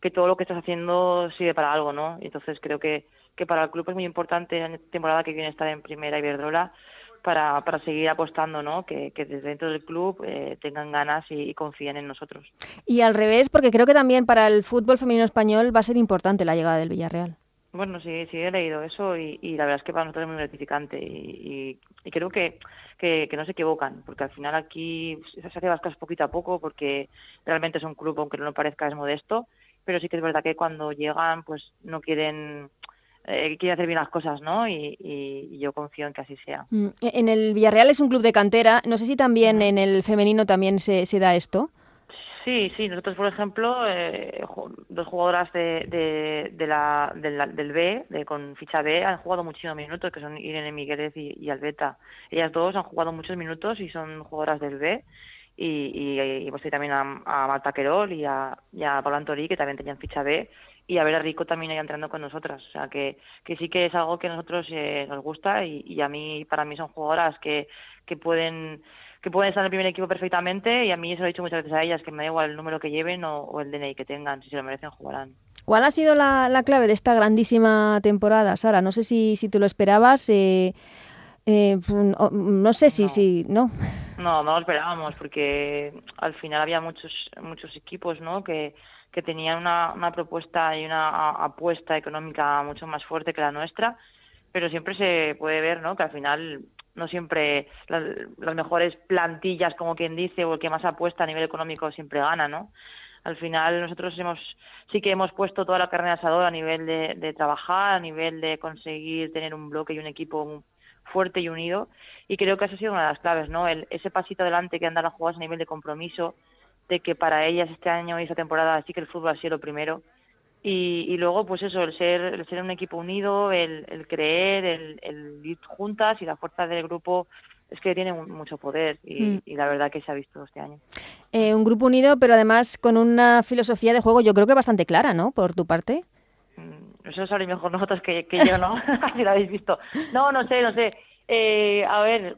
que todo lo que estás haciendo sirve para algo, ¿no? Y entonces creo que, que para el club es muy importante en esta temporada que viene estar en primera Iberdrola para, para seguir apostando, ¿no? Que, que desde dentro del club eh, tengan ganas y, confíen en nosotros. Y al revés, porque creo que también para el fútbol femenino español va a ser importante la llegada del Villarreal. Bueno, sí, sí he leído eso y, y la verdad es que para nosotros es muy gratificante y, y, creo que, que, que, no se equivocan, porque al final aquí se hace las cosas poquito a poco porque realmente es un club, aunque no parezca, es modesto, pero sí que es verdad que cuando llegan pues no quieren eh, quieren hacer bien las cosas, ¿no? Y, y, yo confío en que así sea. Mm, en el Villarreal es un club de cantera, no sé si también en el femenino también se, se da esto. Sí, sí, nosotros, por ejemplo, eh, dos jugadoras de, de, de la, del B, de, con ficha B, han jugado muchísimos minutos, que son Irene Migueles y, Albeta. Ellas dos han jugado muchos minutos y son jugadoras del B. Y, y, y pues también a, Marta Querol y a, y a Antori, que también tenían ficha B, y a ver a Rico también ahí entrando con nosotras. O sea, que, que sí que es algo que a nosotros eh, nos gusta y, y a mí, para mí son jugadoras que, que pueden que pueden estar en el primer equipo perfectamente y a mí eso lo he dicho muchas veces a ellas, que me da igual el número que lleven o, o el DNI que tengan, si se lo merecen jugarán. ¿Cuál ha sido la, la, clave de esta grandísima temporada, Sara? No sé si, si tú lo esperabas, eh, eh, no sé si, no. si, ¿no? No, no lo esperábamos porque al final había muchos, muchos equipos, ¿no? Que, que tenían una, una propuesta y una apuesta económica mucho más fuerte que la nuestra, pero siempre se puede ver, ¿no? Que al final no siempre las, mejores plantillas, como quien dice, o el que más apuesta a nivel económico siempre gana, ¿no? Al final nosotros hemos sí que hemos puesto toda la carne de asador a nivel de, de trabajar, a nivel de conseguir tener un bloque y un equipo fuerte y unido y creo que eso ha sido una de las claves, ¿no? El, ese pasito adelante que han dado las jugadoras a nivel de compromiso, de que para ellas este año y esta temporada sí que el fútbol ha sido lo primero y, y luego pues eso el ser el ser un equipo unido el, el creer el, el, ir juntas y la fuerza del grupo es que tiene mucho poder y, mm. y la verdad que se ha visto este año. Eh, un grupo unido pero además con una filosofía de juego yo creo que bastante clara no por tu parte. Mm, eso sabréis mejor nosotros que, que yo no si lo habéis visto. No no sé no sé. Eh, a ver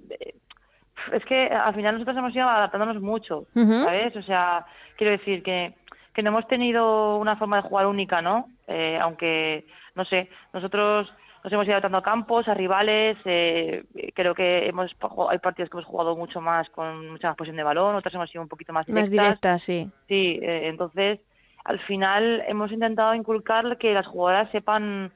es que al final nosotros hemos ido adaptándonos mucho uh -huh. sabes o sea quiero decir que que no hemos tenido una forma de jugar única, ¿no? Eh, aunque, no sé, nosotros nos hemos ido adaptando a campos, a rivales, eh, creo que hemos hay partidos que hemos jugado mucho más con mucha más posición de balón, otras hemos sido un poquito más directas. Más directas, sí. Sí, eh, entonces, al final hemos intentado inculcar que las jugadoras sepan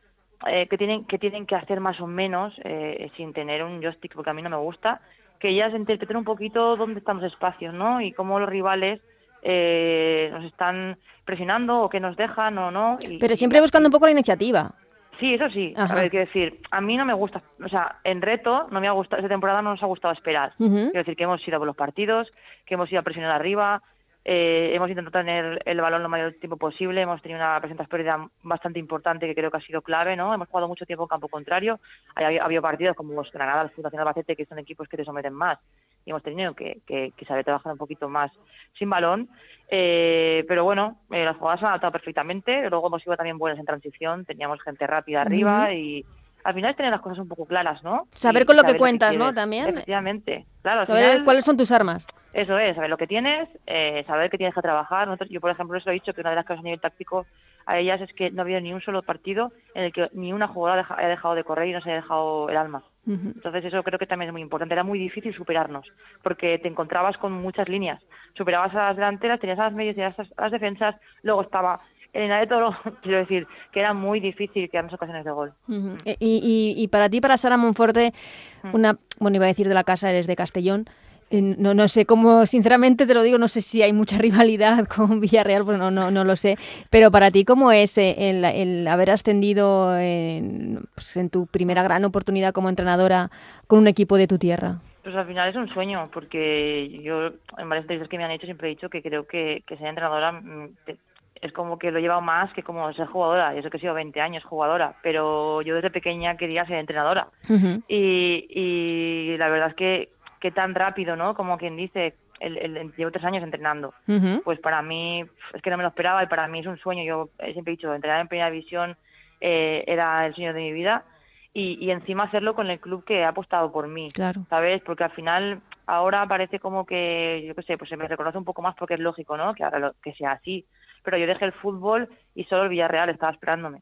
eh, que tienen que tienen que hacer más o menos eh, sin tener un joystick, porque a mí no me gusta, que ellas interpreten un poquito dónde están los espacios, ¿no? Y cómo los rivales eh, nos están presionando o que nos dejan o no. Y, Pero siempre buscando un poco la iniciativa. Sí, eso sí. Ajá. A ver, quiero decir, a mí no me gusta, o sea, en reto no me ha gustado, esta temporada no nos ha gustado esperar. Uh -huh. Quiero decir que hemos ido por los partidos, que hemos ido a presionar arriba, eh, hemos intentado tener el balón lo mayor tiempo posible, hemos tenido una presencia pérdida bastante importante que creo que ha sido clave, ¿no? Hemos jugado mucho tiempo en campo contrario, ha habido partidos como los Granada, el Fundación Albacete, que son equipos que te someten más, y hemos tenido que, que, que saber trabajar un poquito más sin balón, eh, pero bueno, eh, las jugadas se han adaptado perfectamente, luego hemos sido también buenas en transición, teníamos gente rápida arriba uh -huh. y al final es tener las cosas un poco claras, ¿no? Saber y, con lo que cuentas, lo que ¿no? También. Efectivamente. Claro, saber final, cuáles son tus armas. Eso es, saber lo que tienes, eh, saber que tienes que trabajar. Nosotros, yo, por ejemplo, eso he dicho que una de las cosas a nivel táctico a ellas es que no ha habido ni un solo partido en el que ni una jugadora haya dejado de correr y no se haya dejado el alma. Uh -huh. Entonces eso creo que también es muy importante. Era muy difícil superarnos porque te encontrabas con muchas líneas. Superabas a las delanteras, tenías a las medias las, a las defensas, luego estaba en el de Toro, quiero decir, que era muy difícil crearnos ocasiones de gol. Uh -huh. y, y, y, para ti, para Sara Monforte, -huh. una, bueno, iba a decir de la casa, eres de Castellón, no, no sé cómo, sinceramente te lo digo, no sé si hay mucha rivalidad con Villarreal, pues no, no, no lo sé, pero para ti, ¿cómo es eh, el, el haber ascendido en, pues en, tu primera gran oportunidad como entrenadora con un equipo de tu tierra? Pues al final es un sueño, porque yo en varias entrevistas que me han hecho siempre he dicho que creo que, que ser entrenadora mm, es como que lo he llevado más que como ser jugadora. Yo sé que he sido 20 años jugadora, pero yo desde pequeña quería ser entrenadora. y, y la verdad es que, que tan rápido, ¿no? Como quien dice, el, llevo tres años entrenando. Pues para mí es que no me lo esperaba y para mí es un sueño. Yo siempre he dicho, entrenar en primera división eh, era el sueño de mi vida y, y encima hacerlo con el club que ha apostado por mí, claro. ¿sabes? Porque al final ahora parece como que, yo qué sé, pues se me reconoce un poco más porque es lógico, ¿no? Que ahora lo, que sea así. Pero yo dejé el fútbol y solo el Villarreal estaba esperándome.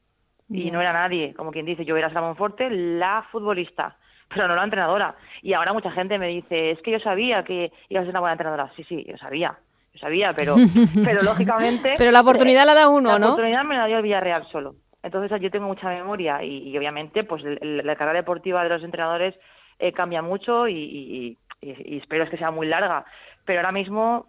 Y no era nadie, como quien dice, yo era Salomón Forte, la futbolista pero no la entrenadora. Y ahora mucha gente me dice, es que yo sabía que iba a ser una buena entrenadora. Sí, sí, yo sabía, yo sabía, pero, pero lógicamente... pero la oportunidad la da uno, ¿no? La oportunidad me la dio el Villarreal solo. Entonces yo tengo mucha memoria y, obviamente pues la carrera deportiva de los entrenadores eh, cambia mucho y, espero que sea muy larga. Pero ahora mismo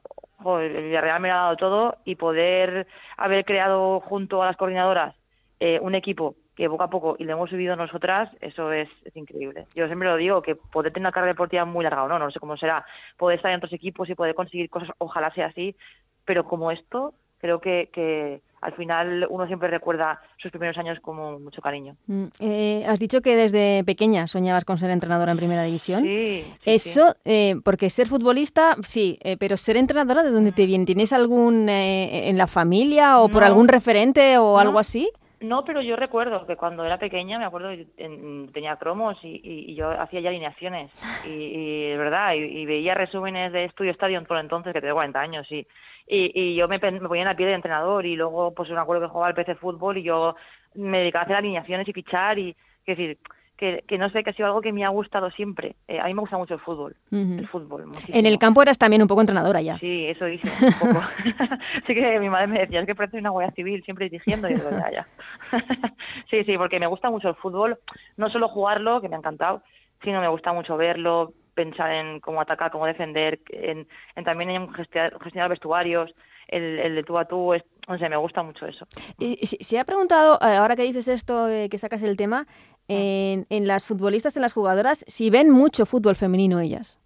el Villarreal me ha dado todo y poder haber creado junto a las coordinadoras eh, un equipo que poco a poco, y lo hemos vivido nosotras, eso es, increíble. Yo siempre lo digo, que poder tener una carrera deportiva muy larga o no, no sé cómo será, poder estar en otros equipos y poder conseguir cosas, ojalá sea así, pero como esto, creo que, que al final uno siempre recuerda sus primeros años con mucho cariño. Mm, eh, has dicho que desde pequeña soñabas con ser entrenadora en primera división. Sí. Eso, eh, porque ser futbolista, sí, eh, pero ser entrenadora, ¿de dónde te viene? ¿Tienes algún en la familia o por algún referente o algo así? No, pero yo recuerdo que cuando era pequeña, me acuerdo, tenía cromos y, yo hacía ya alineaciones. Y, y verdad, y, veía resúmenes de Estudio Stadium por entonces, que tengo 40 años, y, y, yo me, me, ponía en la piel de entrenador. Y luego, pues me acuerdo que jugaba al PC Fútbol y yo me dedicaba a hacer alineaciones y fichar. Y, es decir, que, que, no sé, que ha sido algo que me ha gustado siempre. Eh, a mí me gusta mucho el fútbol, el fútbol. En el campo eras también un poco entrenadora ya. Sí, eso dice un poco. sí que mi madre me decía, es que parece una guardia civil, siempre dirigiendo, y digo, ya, ya. sí, sí, porque me gusta mucho el fútbol, no solo jugarlo, que me ha encantado, sino me gusta mucho verlo, pensar en cómo atacar, cómo defender, en, en también en gestionar, vestuarios, el, el, de tú a tú, es, no sé, me gusta mucho eso. Y, se ha preguntado, eh, ahora que dices esto, que sacas el tema, en, en las futbolistas, en las jugadoras, si ven mucho fútbol femenino ellas.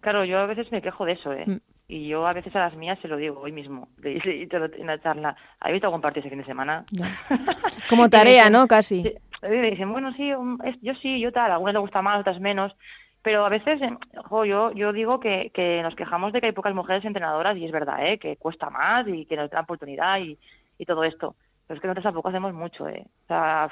Claro, yo a veces me quejo de eso, ¿eh? Mm. Y yo a veces a las mías se lo digo hoy mismo, en la charla. ¿Has visto algún partido ese fin de semana? Como tarea, ¿no? Casi. Me dicen, bueno, sí, yo sí, yo tal. A algunas les gusta más, otras menos. Pero a veces, eh, jo, yo, yo digo que, que nos quejamos de que hay pocas mujeres entrenadoras y es verdad, ¿eh? Que cuesta más y que nos dan oportunidad y, y todo esto. Pero es que nosotros tampoco hacemos mucho, ¿eh? O sea,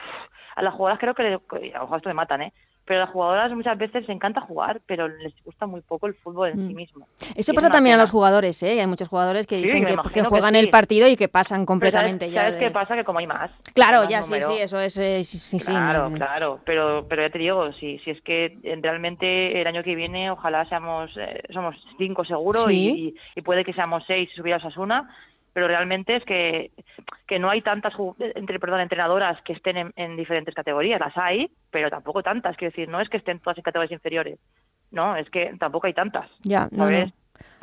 a las jugadoras creo que, a lo mejor esto me matan, ¿eh? Pero a las jugadoras muchas veces les encanta jugar, pero les gusta muy poco el fútbol en sí mm. mismo. Eso pasa también a los jugadores, ¿eh? Hay muchos jugadores que dicen que, juegan el partido y que pasan completamente ¿sabes, ya. ¿Sabes qué pasa? Que como hay más. Claro, ya sí, sí, eso es. Eh, sí, claro, claro. Pero, pero ya te digo, si, si es que realmente el año que viene ojalá seamos eh, somos cinco seguro y, y, puede que seamos seis si a Asuna pero realmente es que, que no hay tantas entre, perdón, entrenadoras que estén en, diferentes categorías. Las hay, pero tampoco tantas. Quiero decir, no es que estén todas en categorías inferiores. No, es que tampoco hay tantas. Ya, no, Es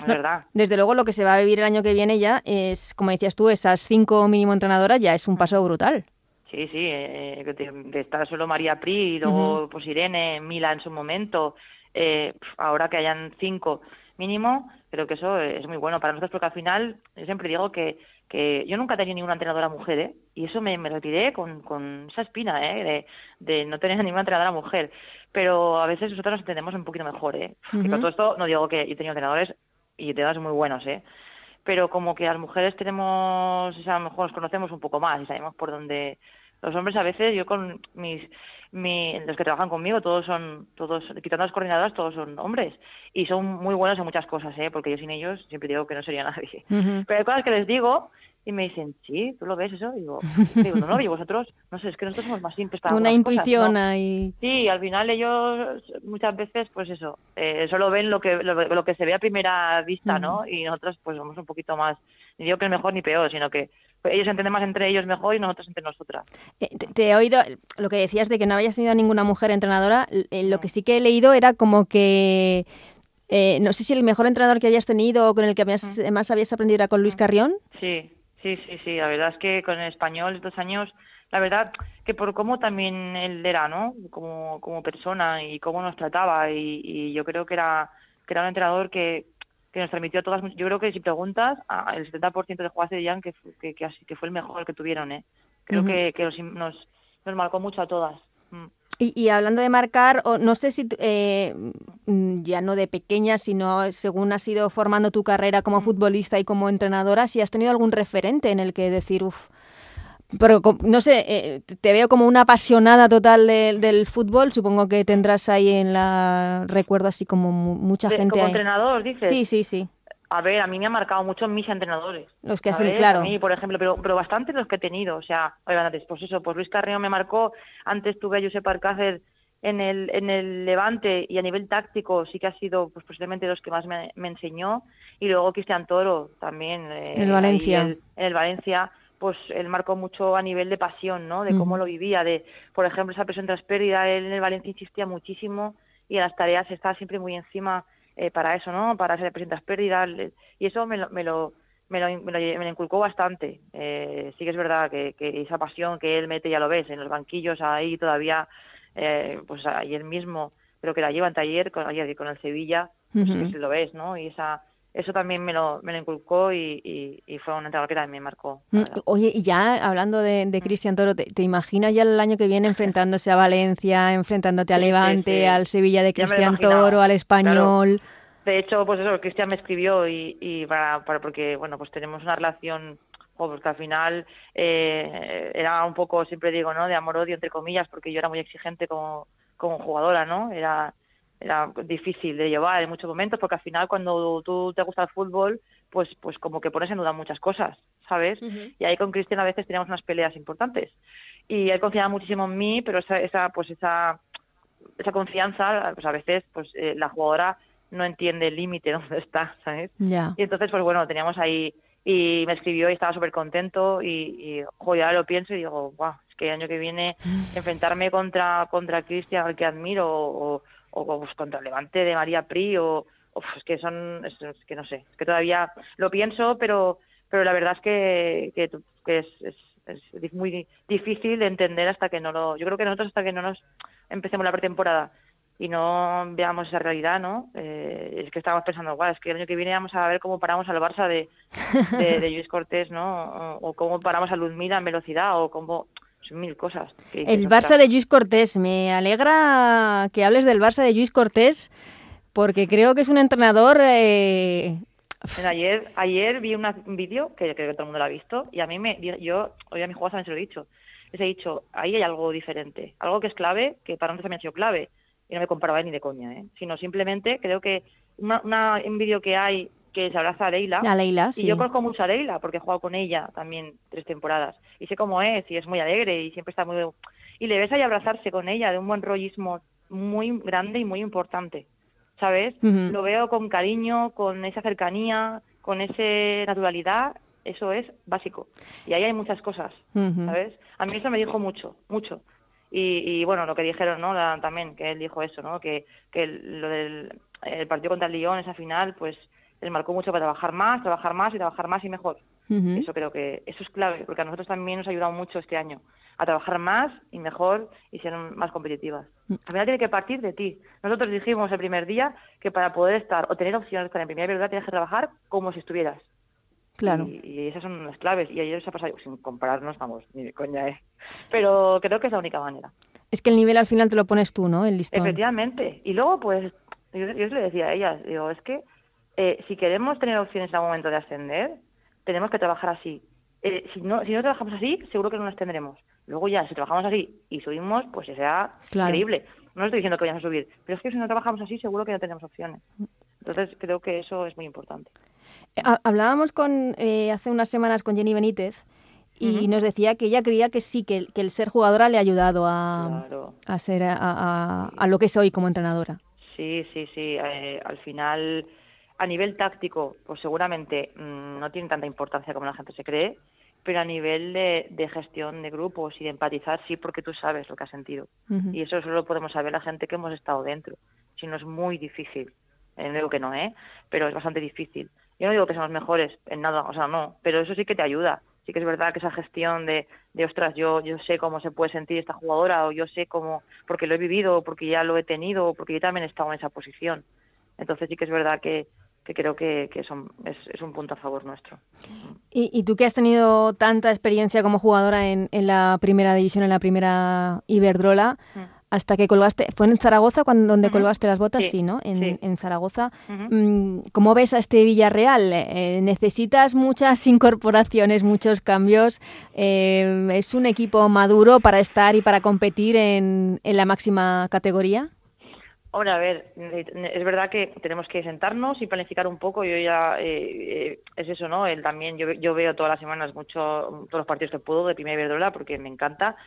verdad. Desde luego, lo que se va a vivir el año que viene ya es, como decías tú, esas cinco mínimo entrenadoras ya es un paso brutal. Sí, sí, eh, de, estar solo María Pri, y luego pues Irene, Mila en su momento, eh, ahora que hayan cinco mínimo, creo que eso es muy bueno para nosotros porque al final yo siempre digo que, que yo nunca he tenido ninguna entrenadora mujer, ¿eh? Y eso me, me retiré con, con esa espina, ¿eh? De, de no tener ninguna entrenadora mujer. Pero a veces nosotros nos entendemos un poquito mejor, ¿eh? Y con todo esto no digo que he tenido entrenadores y entrenadores muy buenos, ¿eh? Pero como que las mujeres tenemos, o sea, a lo mejor nos conocemos un poco más y sabemos por dónde... Los hombres a veces, yo con mis mi, los que trabajan conmigo, todos son, todos, quitando las coordinadoras, todos son hombres. Y son muy buenos en muchas cosas, ¿eh? porque yo sin ellos siempre digo que no sería nadie. Pero hay cosas que les digo y me dicen, sí, ¿tú lo ves eso? Y digo, digo no, no, y vosotros, no sé, es que nosotros somos más simples para Una intuición ahí. Sí, al final ellos muchas veces, pues eso, eh, solo ven lo que, lo, que se ve a primera vista, ¿no? Y nosotros, pues somos un poquito más, ni digo que es mejor ni peor, sino que ellos entienden más entre ellos mejor y nosotros entre nosotras. Eh, te, he oído lo que decías de que no habías tenido ninguna mujer entrenadora. Eh, lo que sí que he leído era como que eh, no sé si el mejor entrenador que habías tenido o con el que habías, más habías aprendido era con Luis Carrión. Sí, sí, sí, sí. La verdad es que con el español estos años la verdad que por cómo también él era, ¿no? Como, como persona y cómo nos trataba y, yo creo que era, que era un entrenador que, que nos transmitió todas. Yo creo que si preguntas, el 70% de jugadores dirían que, que, que, fue el mejor que tuvieron, ¿eh? Creo que, que nos, nos, marcó mucho a todas. Mm. Y, hablando de marcar, no sé si eh, ya no de pequeña, sino según has ido formando tu carrera como mm. futbolista y como entrenadora, si has tenido algún referente en el que decir, uff, pero no sé, eh, te veo como una apasionada total del fútbol. Supongo que tendrás ahí en la recuerdo así como mucha gente. Como entrenador, dices. Sí, sí, sí. A ver, a mí me ha marcado mucho mis entrenadores. Los que has claro. A mí, por ejemplo, pero, pero bastante los que he tenido. O sea, antes, pues eso, pues Luis Carrillo me marcó. Antes tuve a Josep Alcácer en el, en el Levante y a nivel táctico sí que ha sido pues posiblemente los que más me, enseñó. Y luego Cristian Toro también. Eh, en el Valencia. en el Valencia pues él marcó mucho a nivel de pasión, ¿no? De cómo lo vivía, de, por ejemplo, esa presión tras pérdida, él en el Valencia insistía muchísimo y en las tareas estaba siempre muy encima eh, para eso, ¿no? Para esa presión tras pérdida y eso me lo, me lo, me lo, me inculcó bastante. Eh, sí que es verdad que, que, esa pasión que él mete, ya lo ves, en los banquillos ahí todavía, eh, pues ayer mismo, creo que la lleva en taller con, ayer con el Sevilla, pues lo ves, ¿no? Y esa eso también me lo, me lo inculcó y, y, fue un entrenador que también me marcó. Mm, oye, y ya hablando de, de mm. Cristian Toro, ¿te, imaginas ya el año que viene enfrentándose a Valencia, enfrentándote a Levante, al Sevilla de Cristian Toro, al Español? De hecho, pues eso, Cristian me escribió y, y para, para, porque, bueno, pues tenemos una relación porque al final eh, era un poco, siempre digo, ¿no? De amor-odio, entre comillas, porque yo era muy exigente como, como jugadora, ¿no? Era era difícil de llevar en muchos momentos porque al final cuando tú te gusta el fútbol pues pues como que pones en duda muchas cosas sabes y ahí con Cristian a veces teníamos unas peleas importantes. Y él confiaba muchísimo en mí pero esa esa pues esa esa confianza pues a veces pues eh, la jugadora no entiende el límite dónde está sabes y entonces pues bueno teníamos ahí y me escribió y estaba súper contento y, y joder, lo pienso y digo, wow, es que el año que viene enfrentarme contra contra Cristian, al que admiro, o, o pues, contra el Levante de María Pri o, es que son es, que no sé es que todavía lo pienso pero pero la verdad es que, que, es, es, muy difícil de entender hasta que no lo yo creo que nosotros hasta que no nos empecemos la pretemporada y no veamos esa realidad, ¿no? Eh, es que estamos pensando, guau, es que el año que viene vamos a ver cómo paramos al Barça de, de, de Luis Cortés, ¿no? O, o, cómo paramos a Luzmila en velocidad, o cómo mil cosas. El Barça de Luis Cortés, me alegra que hables del Barça de Luis Cortés, porque creo que es un entrenador... Eh... Ayer, ayer vi un vídeo que creo que todo el mundo lo ha visto y a mí me, yo, hoy a mis jugadores se lo he dicho, les he dicho, ahí hay algo diferente, algo que es clave, que para nosotros también ha sido clave, y no me comparaba ni de coña, ¿eh? sino simplemente creo que una, una, un vídeo que hay que se abraza a Leila. A Leila, sí. Y yo conozco mucho a Leila porque he jugado con ella también tres temporadas. Y sé cómo es, y es muy alegre y siempre está muy... Y le ves ahí abrazarse con ella de un buen rollismo muy grande y muy importante, ¿sabes? Lo veo con cariño, con esa cercanía, con esa naturalidad, eso es básico. Y ahí hay muchas cosas, ¿sabes? A mí eso me dijo mucho, mucho. Y, y bueno, lo que dijeron, ¿no? también, que él dijo eso, ¿no? Que, que lo del el partido contra el Lyon, esa final, pues él marcó mucho para trabajar más, trabajar más y trabajar más y mejor. Eso creo que eso es clave, porque a nosotros también nos ha ayudado mucho este año a trabajar más y mejor y ser más competitivas. Mm. Al final tiene que partir de ti. Nosotros dijimos el primer día que para poder estar o tener opciones de estar en primera verdad tienes que trabajar como si estuvieras. Claro. Y, esas son las claves. Y ayer se ha pasado, sin compararnos, vamos, ni de coña, ¿eh? Pero creo que es la única manera. Es que el nivel al final te lo pones tú, ¿no? El listón. Efectivamente. Y luego, pues, yo, yo le decía a ellas, digo, es que eh, si queremos tener opciones en algún momento de ascender, tenemos que trabajar así. Eh, si, no, si no trabajamos así, seguro que no nos tendremos. Luego ya, si trabajamos así y subimos, pues será increíble. No estoy diciendo que vayamos a subir, pero es que si no trabajamos así, seguro que no tenemos opciones. Entonces, creo que eso es muy importante. Eh, hablábamos con hace unas semanas con Jenny Benítez y nos decía que ella creía que sí, que, el ser jugadora le ha ayudado a, a ser a, a, lo que es hoy como entrenadora. Sí, sí, sí. al final a nivel táctico, pues seguramente mm, no tiene tanta importancia como la gente se cree, pero a nivel de, gestión de grupos y de empatizar, sí, porque tú sabes lo que has sentido. Y eso solo podemos saber la gente que hemos estado dentro. Si no es muy difícil. Eh, no digo que no, ¿eh? Pero es bastante difícil. Yo no digo que seamos mejores en nada, o sea, no, pero eso sí que te ayuda. sí que es verdad que esa gestión de, de ostras, yo, yo sé cómo se puede sentir esta jugadora o yo sé cómo, porque lo he vivido, porque ya lo he tenido, o porque yo también he estado en esa posición. Entonces sí que es verdad que, que creo que, que son, es, es, un punto a favor nuestro. ¿Y, ¿Y, tú que has tenido tanta experiencia como jugadora en, en la primera división, en la primera Iberdrola, mm hasta que colgaste, ¿fue en Zaragoza cuando, donde colgaste las botas? Sí, ¿no? En, en Zaragoza. Mm, ¿Cómo ves a este Villarreal? Eh, ¿Necesitas muchas incorporaciones, muchos cambios? Eh, ¿Es un equipo maduro para estar y para competir en, en la máxima categoría? Hombre, a ver, es verdad que tenemos que sentarnos y planificar un poco. Yo ya, eh, es eso, ¿no? Él también, yo, yo veo todas las semanas mucho, todos los partidos que puedo de Primera Iberdrola porque me encanta.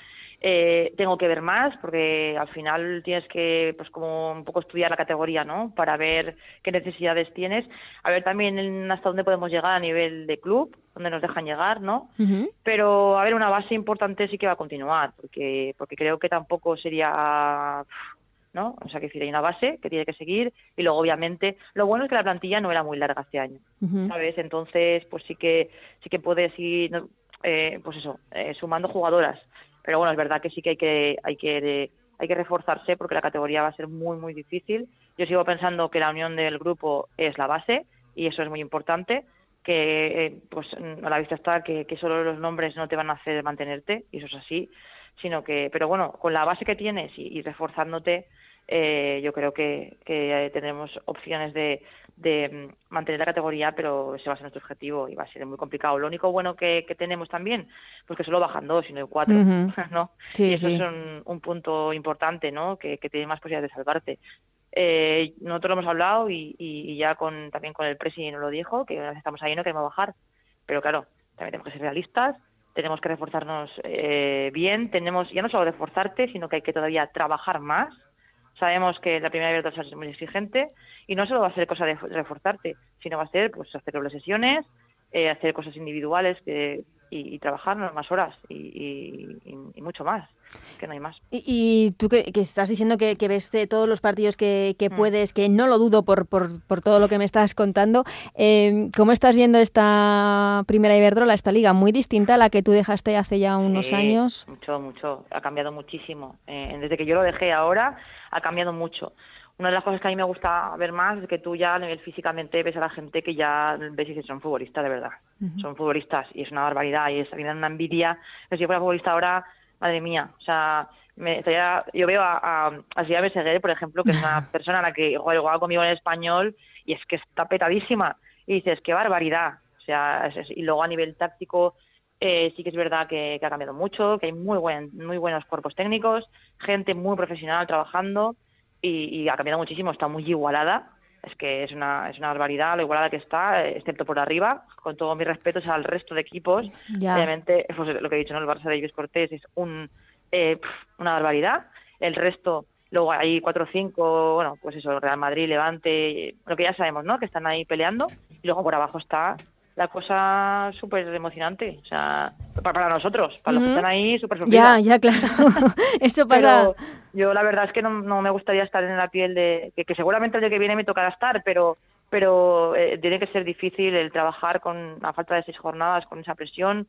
Eh, tengo que ver más porque al final tienes que pues como un poco estudiar la categoría no para ver qué necesidades tienes a ver también hasta dónde podemos llegar a nivel de club dónde nos dejan llegar no pero a ver una base importante sí que va a continuar porque porque creo que tampoco sería ¿no? O sea, que hay una base que tiene que seguir y luego obviamente lo bueno es que la plantilla no era muy larga este año, ¿sabes? Entonces, pues sí que sí que puedes ir eh, pues eso, eh, sumando jugadoras pero bueno, es verdad que sí que hay que, hay que, hay que reforzarse porque la categoría va a ser muy, muy difícil. Yo sigo pensando que la unión del grupo es la base y eso es muy importante que eh, pues a la vista está que, que, solo los nombres no te van a hacer mantenerte y eso es así sino que pero bueno con la base que tienes y, y reforzándote eh, yo creo que, que tenemos opciones de, de mm, mantener la categoría, pero ese va a ser nuestro objetivo y va a ser muy complicado. Lo único bueno que, que tenemos también, pues que solo bajan dos y no hay cuatro, ¿no? y eso es un, un, punto importante, ¿no? Que, que tiene más posibilidades de salvarte. Eh, nosotros lo hemos hablado y, y, ya con también con el presidente nos lo dijo, que estamos ahí no queremos bajar, pero claro, también tenemos que ser realistas, tenemos que reforzarnos eh, bien, tenemos ya no solo reforzarte, sino que hay que todavía trabajar más Sabemos que la primera abierta es muy exigente y no solo va a ser cosa de reforzarte, sino va a ser pues hacer dobles sesiones, eh, hacer cosas individuales que, y, y, trabajar más horas y, y, mucho más, que no hay más. Y, tú que, que, estás diciendo que, que ves todos los partidos que, que mm. puedes, que no lo dudo por, por, por, todo lo que me estás contando, eh, ¿cómo estás viendo esta primera Iberdrola, esta liga? Muy distinta a la que tú dejaste hace ya unos años. Mucho, mucho, ha cambiado muchísimo. Eh, desde que yo lo dejé ahora, ha cambiado mucho una de las cosas que a mí me gusta ver más es que tú ya a nivel físicamente ves a la gente que ya ves y dices son futbolistas de verdad. Uh -huh. Son futbolistas y es una barbaridad y es a mí una envidia. si yo fuera futbolista ahora, madre mía, o sea, me, estaría, yo veo a, a, a Silvia Meseguer, por ejemplo, que es una persona a la que juega igual conmigo en español y es que está petadísima. Y dices, qué barbaridad. O sea, es, es, y luego a nivel táctico eh, sí que es verdad que, que, ha cambiado mucho, que hay muy, buen, muy buenos cuerpos técnicos, gente muy profesional trabajando y, y, ha cambiado muchísimo, está muy igualada. Es que es una, es una barbaridad lo igualada que está, excepto por arriba, con todos mis respetos al resto de equipos. Ya. Obviamente, pues lo que he dicho, ¿no? el Barça de Luis Cortés es un, eh, una barbaridad. El resto, luego hay cuatro o cinco, bueno, pues eso, Real Madrid, Levante, lo que ya sabemos, ¿no? Que están ahí peleando. Y luego por abajo está la cosa súper emocionante, o sea, para, para, nosotros, para uh -huh. los que están ahí, súper Ya, ya, claro, eso pasa. Pero yo la verdad es que no, no, me gustaría estar en la piel de, que, que seguramente el día que viene me tocará estar, pero pero eh, tiene que ser difícil el trabajar con la falta de seis jornadas, con esa presión,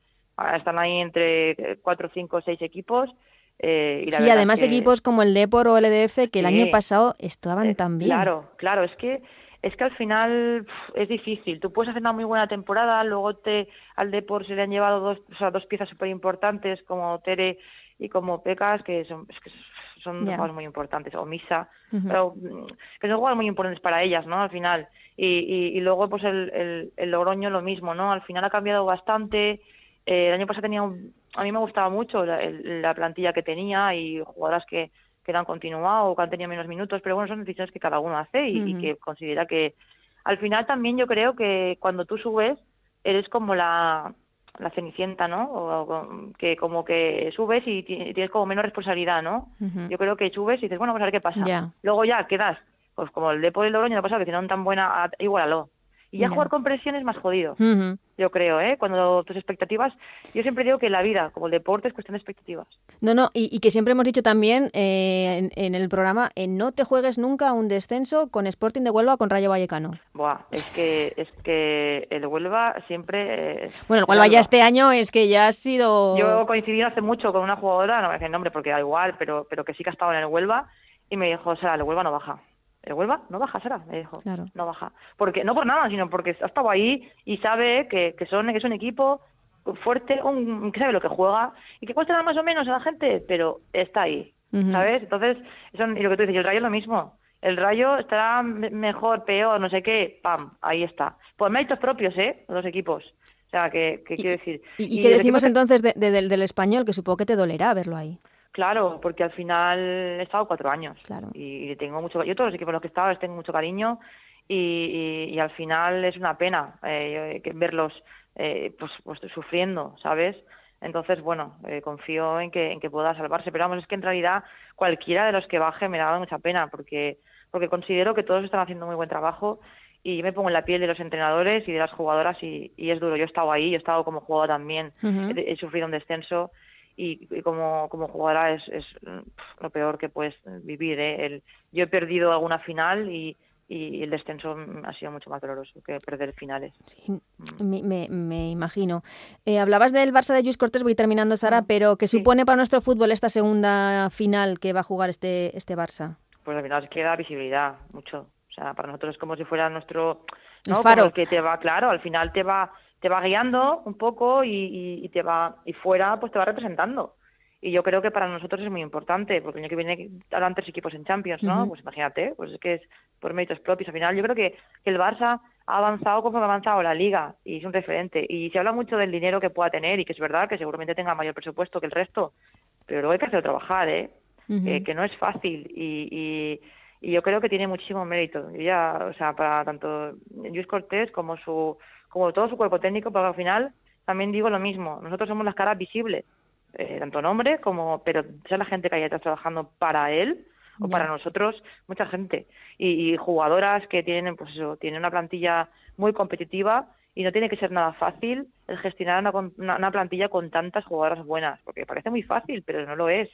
están ahí entre cuatro, cinco, seis equipos. Eh, y la sí, además que... equipos como el Depor o el EDF que el año pasado estaban eh, tan bien. Claro, claro, es que es que al final es difícil. Tú puedes hacer una muy buena temporada, luego te al Depor se le han llevado dos, o sea, dos piezas súper importantes como Tere y como Pecas, que son, es que son yeah. jugadores muy importantes, o Misa, uh -huh. pero mm, que son jugadores muy importantes para ellas, ¿no? Al final. Y, y, y luego, pues el, el, el, Logroño lo mismo, ¿no? Al final ha cambiado bastante. Eh, el año pasado tenía un, a mí me gustaba mucho la, la plantilla que tenía y jugadoras que, que no han continuado o que han tenido menos minutos, pero bueno, son decisiones que cada uno hace y, uh -huh. y que considera que al final también yo creo que cuando tú subes eres como la, la cenicienta, ¿no? O, o, que como que subes y tienes como menos responsabilidad, ¿no? Uh -huh. Yo creo que subes y dices, bueno, pues a ver qué pasa. Yeah. Luego ya quedas, pues como el Depo del Logroño, no pasa que tienen tan buena, igualalo. Y ya jugar con presión es más jodido, yo creo, ¿eh? Cuando tus expectativas, yo siempre digo que la vida, como el deporte, es cuestión de expectativas. No, no, y, que siempre hemos dicho también eh, en, el programa, eh, no te juegues nunca un descenso con Sporting de Huelva o con Rayo Vallecano. Buah, es que, es que el Huelva siempre... bueno, el Huelva ya este año es que ya ha sido... Yo coincidí hace mucho con una jugadora, no me el nombre porque da igual, pero, pero que sí que ha estado en el Huelva, y me dijo, o sea, el Huelva no baja el Huelva no baja, será, me dijo. No baja. Porque, no por nada, sino porque ha estado ahí y sabe que, que, son, que es un equipo fuerte, un, que sabe lo que juega y que cuesta más o menos a la gente, pero está ahí, ¿sabes? Entonces, eso, y lo que tú dices, y el Rayo es lo mismo. El Rayo estará mejor, peor, no sé qué, pam, ahí está. Por méritos propios, ¿eh? Los equipos. O sea, que, quiero decir. ¿Y, qué decimos entonces del, del español? Que supongo que te dolerá verlo ahí. Claro, porque al final he estado cuatro años claro. y, tengo mucho, yo todos los equipos en los que he estado les tengo mucho cariño y, y, al final es una pena eh, verlos eh, pues, pues, sufriendo, ¿sabes? Entonces, bueno, eh, confío en que, en que pueda salvarse, pero vamos, es que en realidad cualquiera de los que baje me da mucha pena porque, porque considero que todos están haciendo muy buen trabajo y me pongo en la piel de los entrenadores y de las jugadoras y, y es duro. Yo he estado ahí, yo he estado como jugadora también, he, sufrido un descenso y, como, como jugadora es, es lo peor que puedes vivir. ¿eh? El, yo he perdido alguna final y, y el descenso ha sido mucho más doloroso que perder finales. Sí, me, me, imagino. Eh, hablabas del Barça de Luis Cortés, voy terminando, Sara, pero ¿qué supone para nuestro fútbol esta segunda final que va a jugar este, este Barça? Pues al final queda visibilidad, mucho. O sea, para nosotros es como si fuera nuestro... ¿no? faro. que te va, claro, al final te va te va guiando un poco y, y, te va y fuera pues te va representando. Y yo creo que para nosotros es muy importante porque el año que viene habrán tres equipos en Champions no pues imagínate pues es que es por méritos propios. Al final yo creo que, el Barça ha avanzado como ha avanzado la liga y es un referente. Y se habla mucho del dinero que pueda tener y que es verdad que seguramente tenga mayor presupuesto que el resto pero luego hay que hacerlo trabajar eh, eh que no es fácil y, y y yo creo que tiene muchísimo mérito. ya, o sea, para tanto Luis Cortés como su como todo su cuerpo técnico, pero al final también digo lo mismo, nosotros somos las caras visibles, eh, tanto nombre como, pero esa la gente que hay detrás trabajando para él o para nosotros, mucha gente. Y, jugadoras que tienen, pues eso, tienen una plantilla muy competitiva y no tiene que ser nada fácil el gestionar una, una, plantilla con tantas jugadoras buenas, porque parece muy fácil, pero no lo es.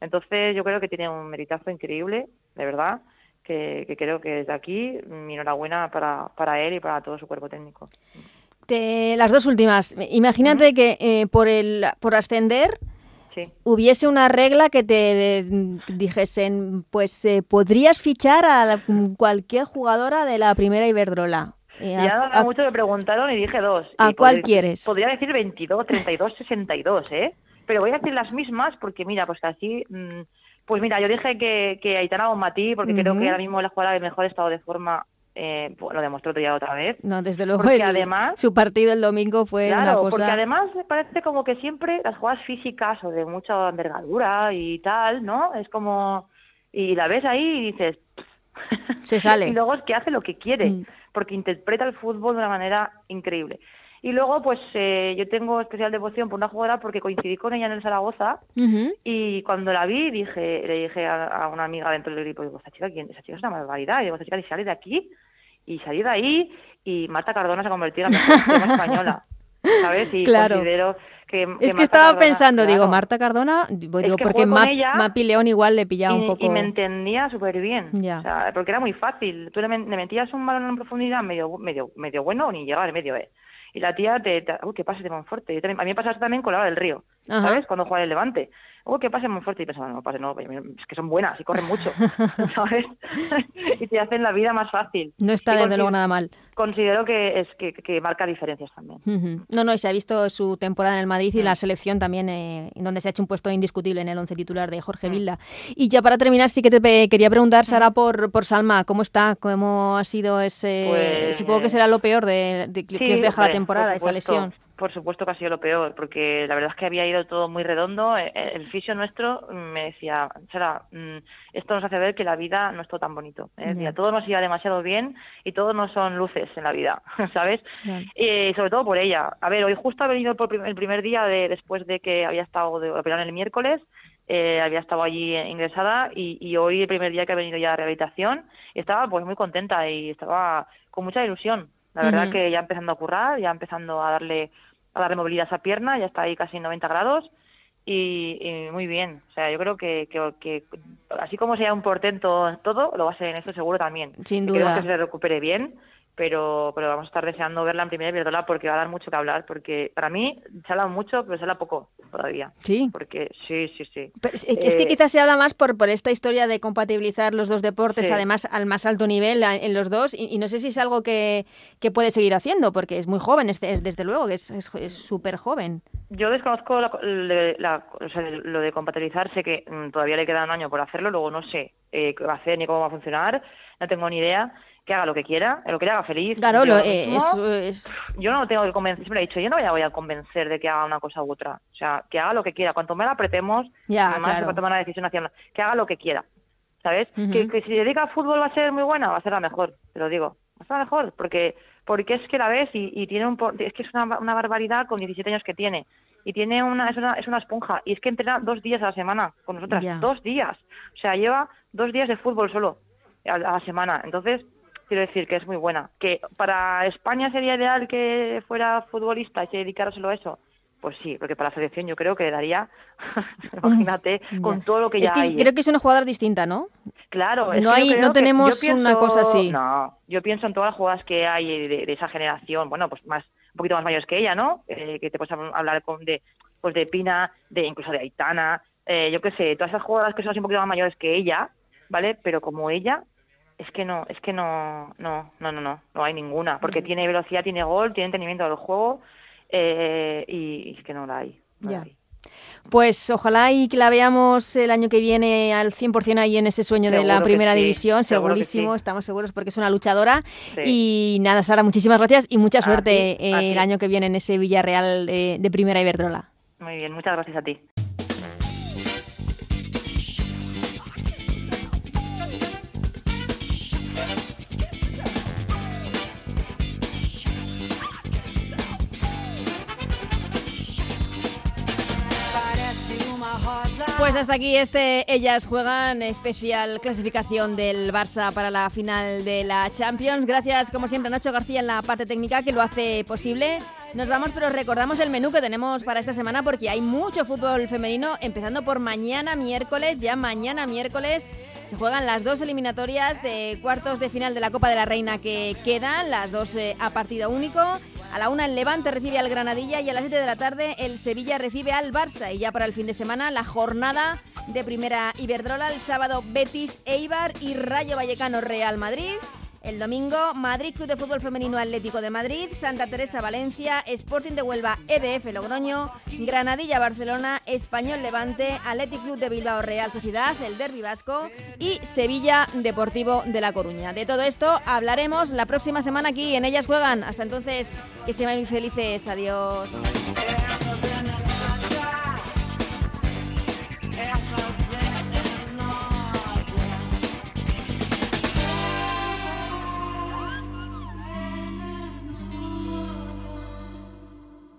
Entonces yo creo que tiene un meritazo increíble, de verdad, que, creo que desde aquí mi enhorabuena para, para él y para todo su cuerpo técnico. las dos últimas. Imagínate que eh, por, el, por ascender hubiese una regla que te dijesen, pues eh, podrías fichar a cualquier jugadora de la primera Iberdrola. Eh, ya mucho me preguntaron y dije dos. ¿A cuál quieres? Podría decir 22, 32, 62, ¿eh? Pero voy a decir las mismas porque, mira, pues así... Mm, pues mira, yo dije que, que Aitana Bonmatí, porque creo que ahora mismo la jugadora de mejor estado de forma eh, pues lo demostró día otra vez. No, desde luego, además, su partido el domingo fue una cosa... porque además parece como que siempre las jugadas físicas o de mucha envergadura y tal, ¿no? Es como... Y la ves ahí y dices... Se sale. y luego es que hace lo que quiere, mm. porque interpreta el fútbol de una manera increíble. Y luego, pues eh, yo tengo especial devoción por una jugadora porque coincidí con ella en el Zaragoza y cuando la vi dije le dije a, una amiga dentro del equipo, digo, esta chica, ¿quién? Esa chica es una barbaridad. Y digo, esta chica sale de aquí y salí de ahí y Marta Cardona se ha convertido en la mejor española. ¿Sabes? Y claro. considero que, es que estaba pensando, digo, Marta Cardona, digo, porque Mapi León igual le pillaba un poco. Y me entendía súper bien. O sea, porque era muy fácil. Tú le, metías un balón en profundidad medio, medio, medio bueno ni llegaba al medio, ¿eh? Y la tía te, uy, qué pase de Monforte. a mí me pasa también con la del río, ¿sabes? Cuando juega el Levante. Uy, qué pase de Monforte. Y pensaba, no, pase, no, es que son buenas y corren mucho, ¿sabes? y te hacen la vida más fácil. No está desde luego nada mal. Considero que es que, marca diferencias también. No, no, y se ha visto su temporada en el Madrid y la selección también, eh, donde se ha hecho un puesto indiscutible en el once titular de Jorge Vilda. Y ya para terminar, sí que te quería preguntar, Sara, por, por Salma, ¿cómo está? ¿Cómo ha sido ese...? Pues, supongo que será lo peor de, que os deja la temporada, esa lesión por supuesto que ha sido lo peor, porque la verdad es que había ido todo muy redondo. Eh, eh, el fisio nuestro me decía, Sara, mm, esto nos hace ver que la vida no es todo tan bonito. ¿eh? todo nos iba demasiado bien y todo no son luces en la vida, ¿sabes? Y sobre todo por ella. A ver, hoy justo ha venido el primer día de, después de que había estado de el miércoles, había estado allí ingresada y, y, hoy el primer día que ha venido ya a rehabilitación estaba pues muy contenta y estaba con mucha ilusión La verdad que ya empezando a currar, ya empezando a darle a darle movilidad a esa pierna, ya está ahí casi 90 grados y, muy bien. O sea, yo creo que, que, así como sea un portento todo, lo va a ser en esto seguro también. Sin duda. Creo que se recupere bien pero, pero vamos a estar deseando verla en primera Iberdrola porque va a dar mucho que hablar, porque para mí se habla mucho, pero se habla poco todavía. Sí. Porque sí, sí, sí. es que eh, quizás se habla más por, por esta historia de compatibilizar los dos deportes, además al más alto nivel en los dos, y, no sé si es algo que, que, puede seguir haciendo, porque es muy joven, es, desde luego, que es súper es, joven. Yo desconozco lo de compatibilizar, sé que mm, todavía le queda un año por hacerlo, luego no sé eh, qué va a hacer ni cómo va a funcionar, no tengo ni idea que haga lo que quiera, lo que le haga feliz. Claro, eh, es... yo no tengo que convencer, siempre he dicho, yo no voy a, convencer de que haga una cosa u otra. O sea, que haga lo que quiera. Cuanto más la apretemos, ya, más se va a tomar una decisión hacia que haga lo que quiera. ¿Sabes? que, que, si dedica al fútbol va a ser muy buena, va a ser la mejor, te lo digo. Va a ser la mejor, porque porque es que la ves y, tiene un es que es una, una, barbaridad con 17 años que tiene y tiene una es, una es una esponja y es que entrena dos días a la semana con nosotras dos días o sea lleva dos días de fútbol solo a la semana entonces quiero decir que es muy buena. Que para España sería ideal que fuera futbolista y se dedicara solo a eso. Pues sí, porque para la selección yo creo que le daría, imagínate, con todo lo que ya es que hay. Creo que es una jugadora distinta, ¿no? Claro, no, hay, no tenemos una cosa así. No, yo pienso en todas las jugadoras que hay de, esa generación, bueno, pues más un poquito más mayores que ella, ¿no? Eh, que te puedes hablar con, de, pues de Pina, de incluso de Aitana, eh, yo qué sé, todas esas jugadoras que son así un poquito más mayores que ella, ¿vale? Pero como ella, es que no, es que no, no, no, no, no, no hay ninguna, porque tiene velocidad, tiene gol, tiene entendimiento del juego eh, y, es que no la hay. ya. Pues ojalá y que la veamos el año que viene al 100% ahí en ese sueño de la primera división, segurísimo, estamos seguros porque es una luchadora. Y nada, Sara, muchísimas gracias y mucha suerte el año que viene en ese Villarreal de, de Primera Iberdrola. Muy bien, muchas gracias a ti. Hasta aquí este Ellas Juegan, especial clasificación del Barça para la final de la Champions. Gracias, como siempre, a Nacho García en la parte técnica que lo hace posible. Nos vamos, pero recordamos el menú que tenemos para esta semana porque hay mucho fútbol femenino, empezando por mañana miércoles, ya mañana miércoles se juegan las dos eliminatorias de cuartos de final de la Copa de la Reina que quedan, las dos eh, a partido único. A la una el Levante recibe al Granadilla y a las 7 de la tarde el Sevilla recibe al Barça. Y ya para el fin de semana la jornada de primera Iberdrola, el sábado Betis, Eibar y Rayo Vallecano Real Madrid. El domingo, Madrid Club de Fútbol Femenino Atlético de Madrid, Santa Teresa Valencia, Sporting de Huelva EDF Logroño, Granadilla Barcelona, Español Levante, Atlético Club de Bilbao Real Sociedad, el Derby Vasco y Sevilla Deportivo de La Coruña. De todo esto hablaremos la próxima semana aquí en Ellas Juegan. Hasta entonces, que sean muy felices. Adiós.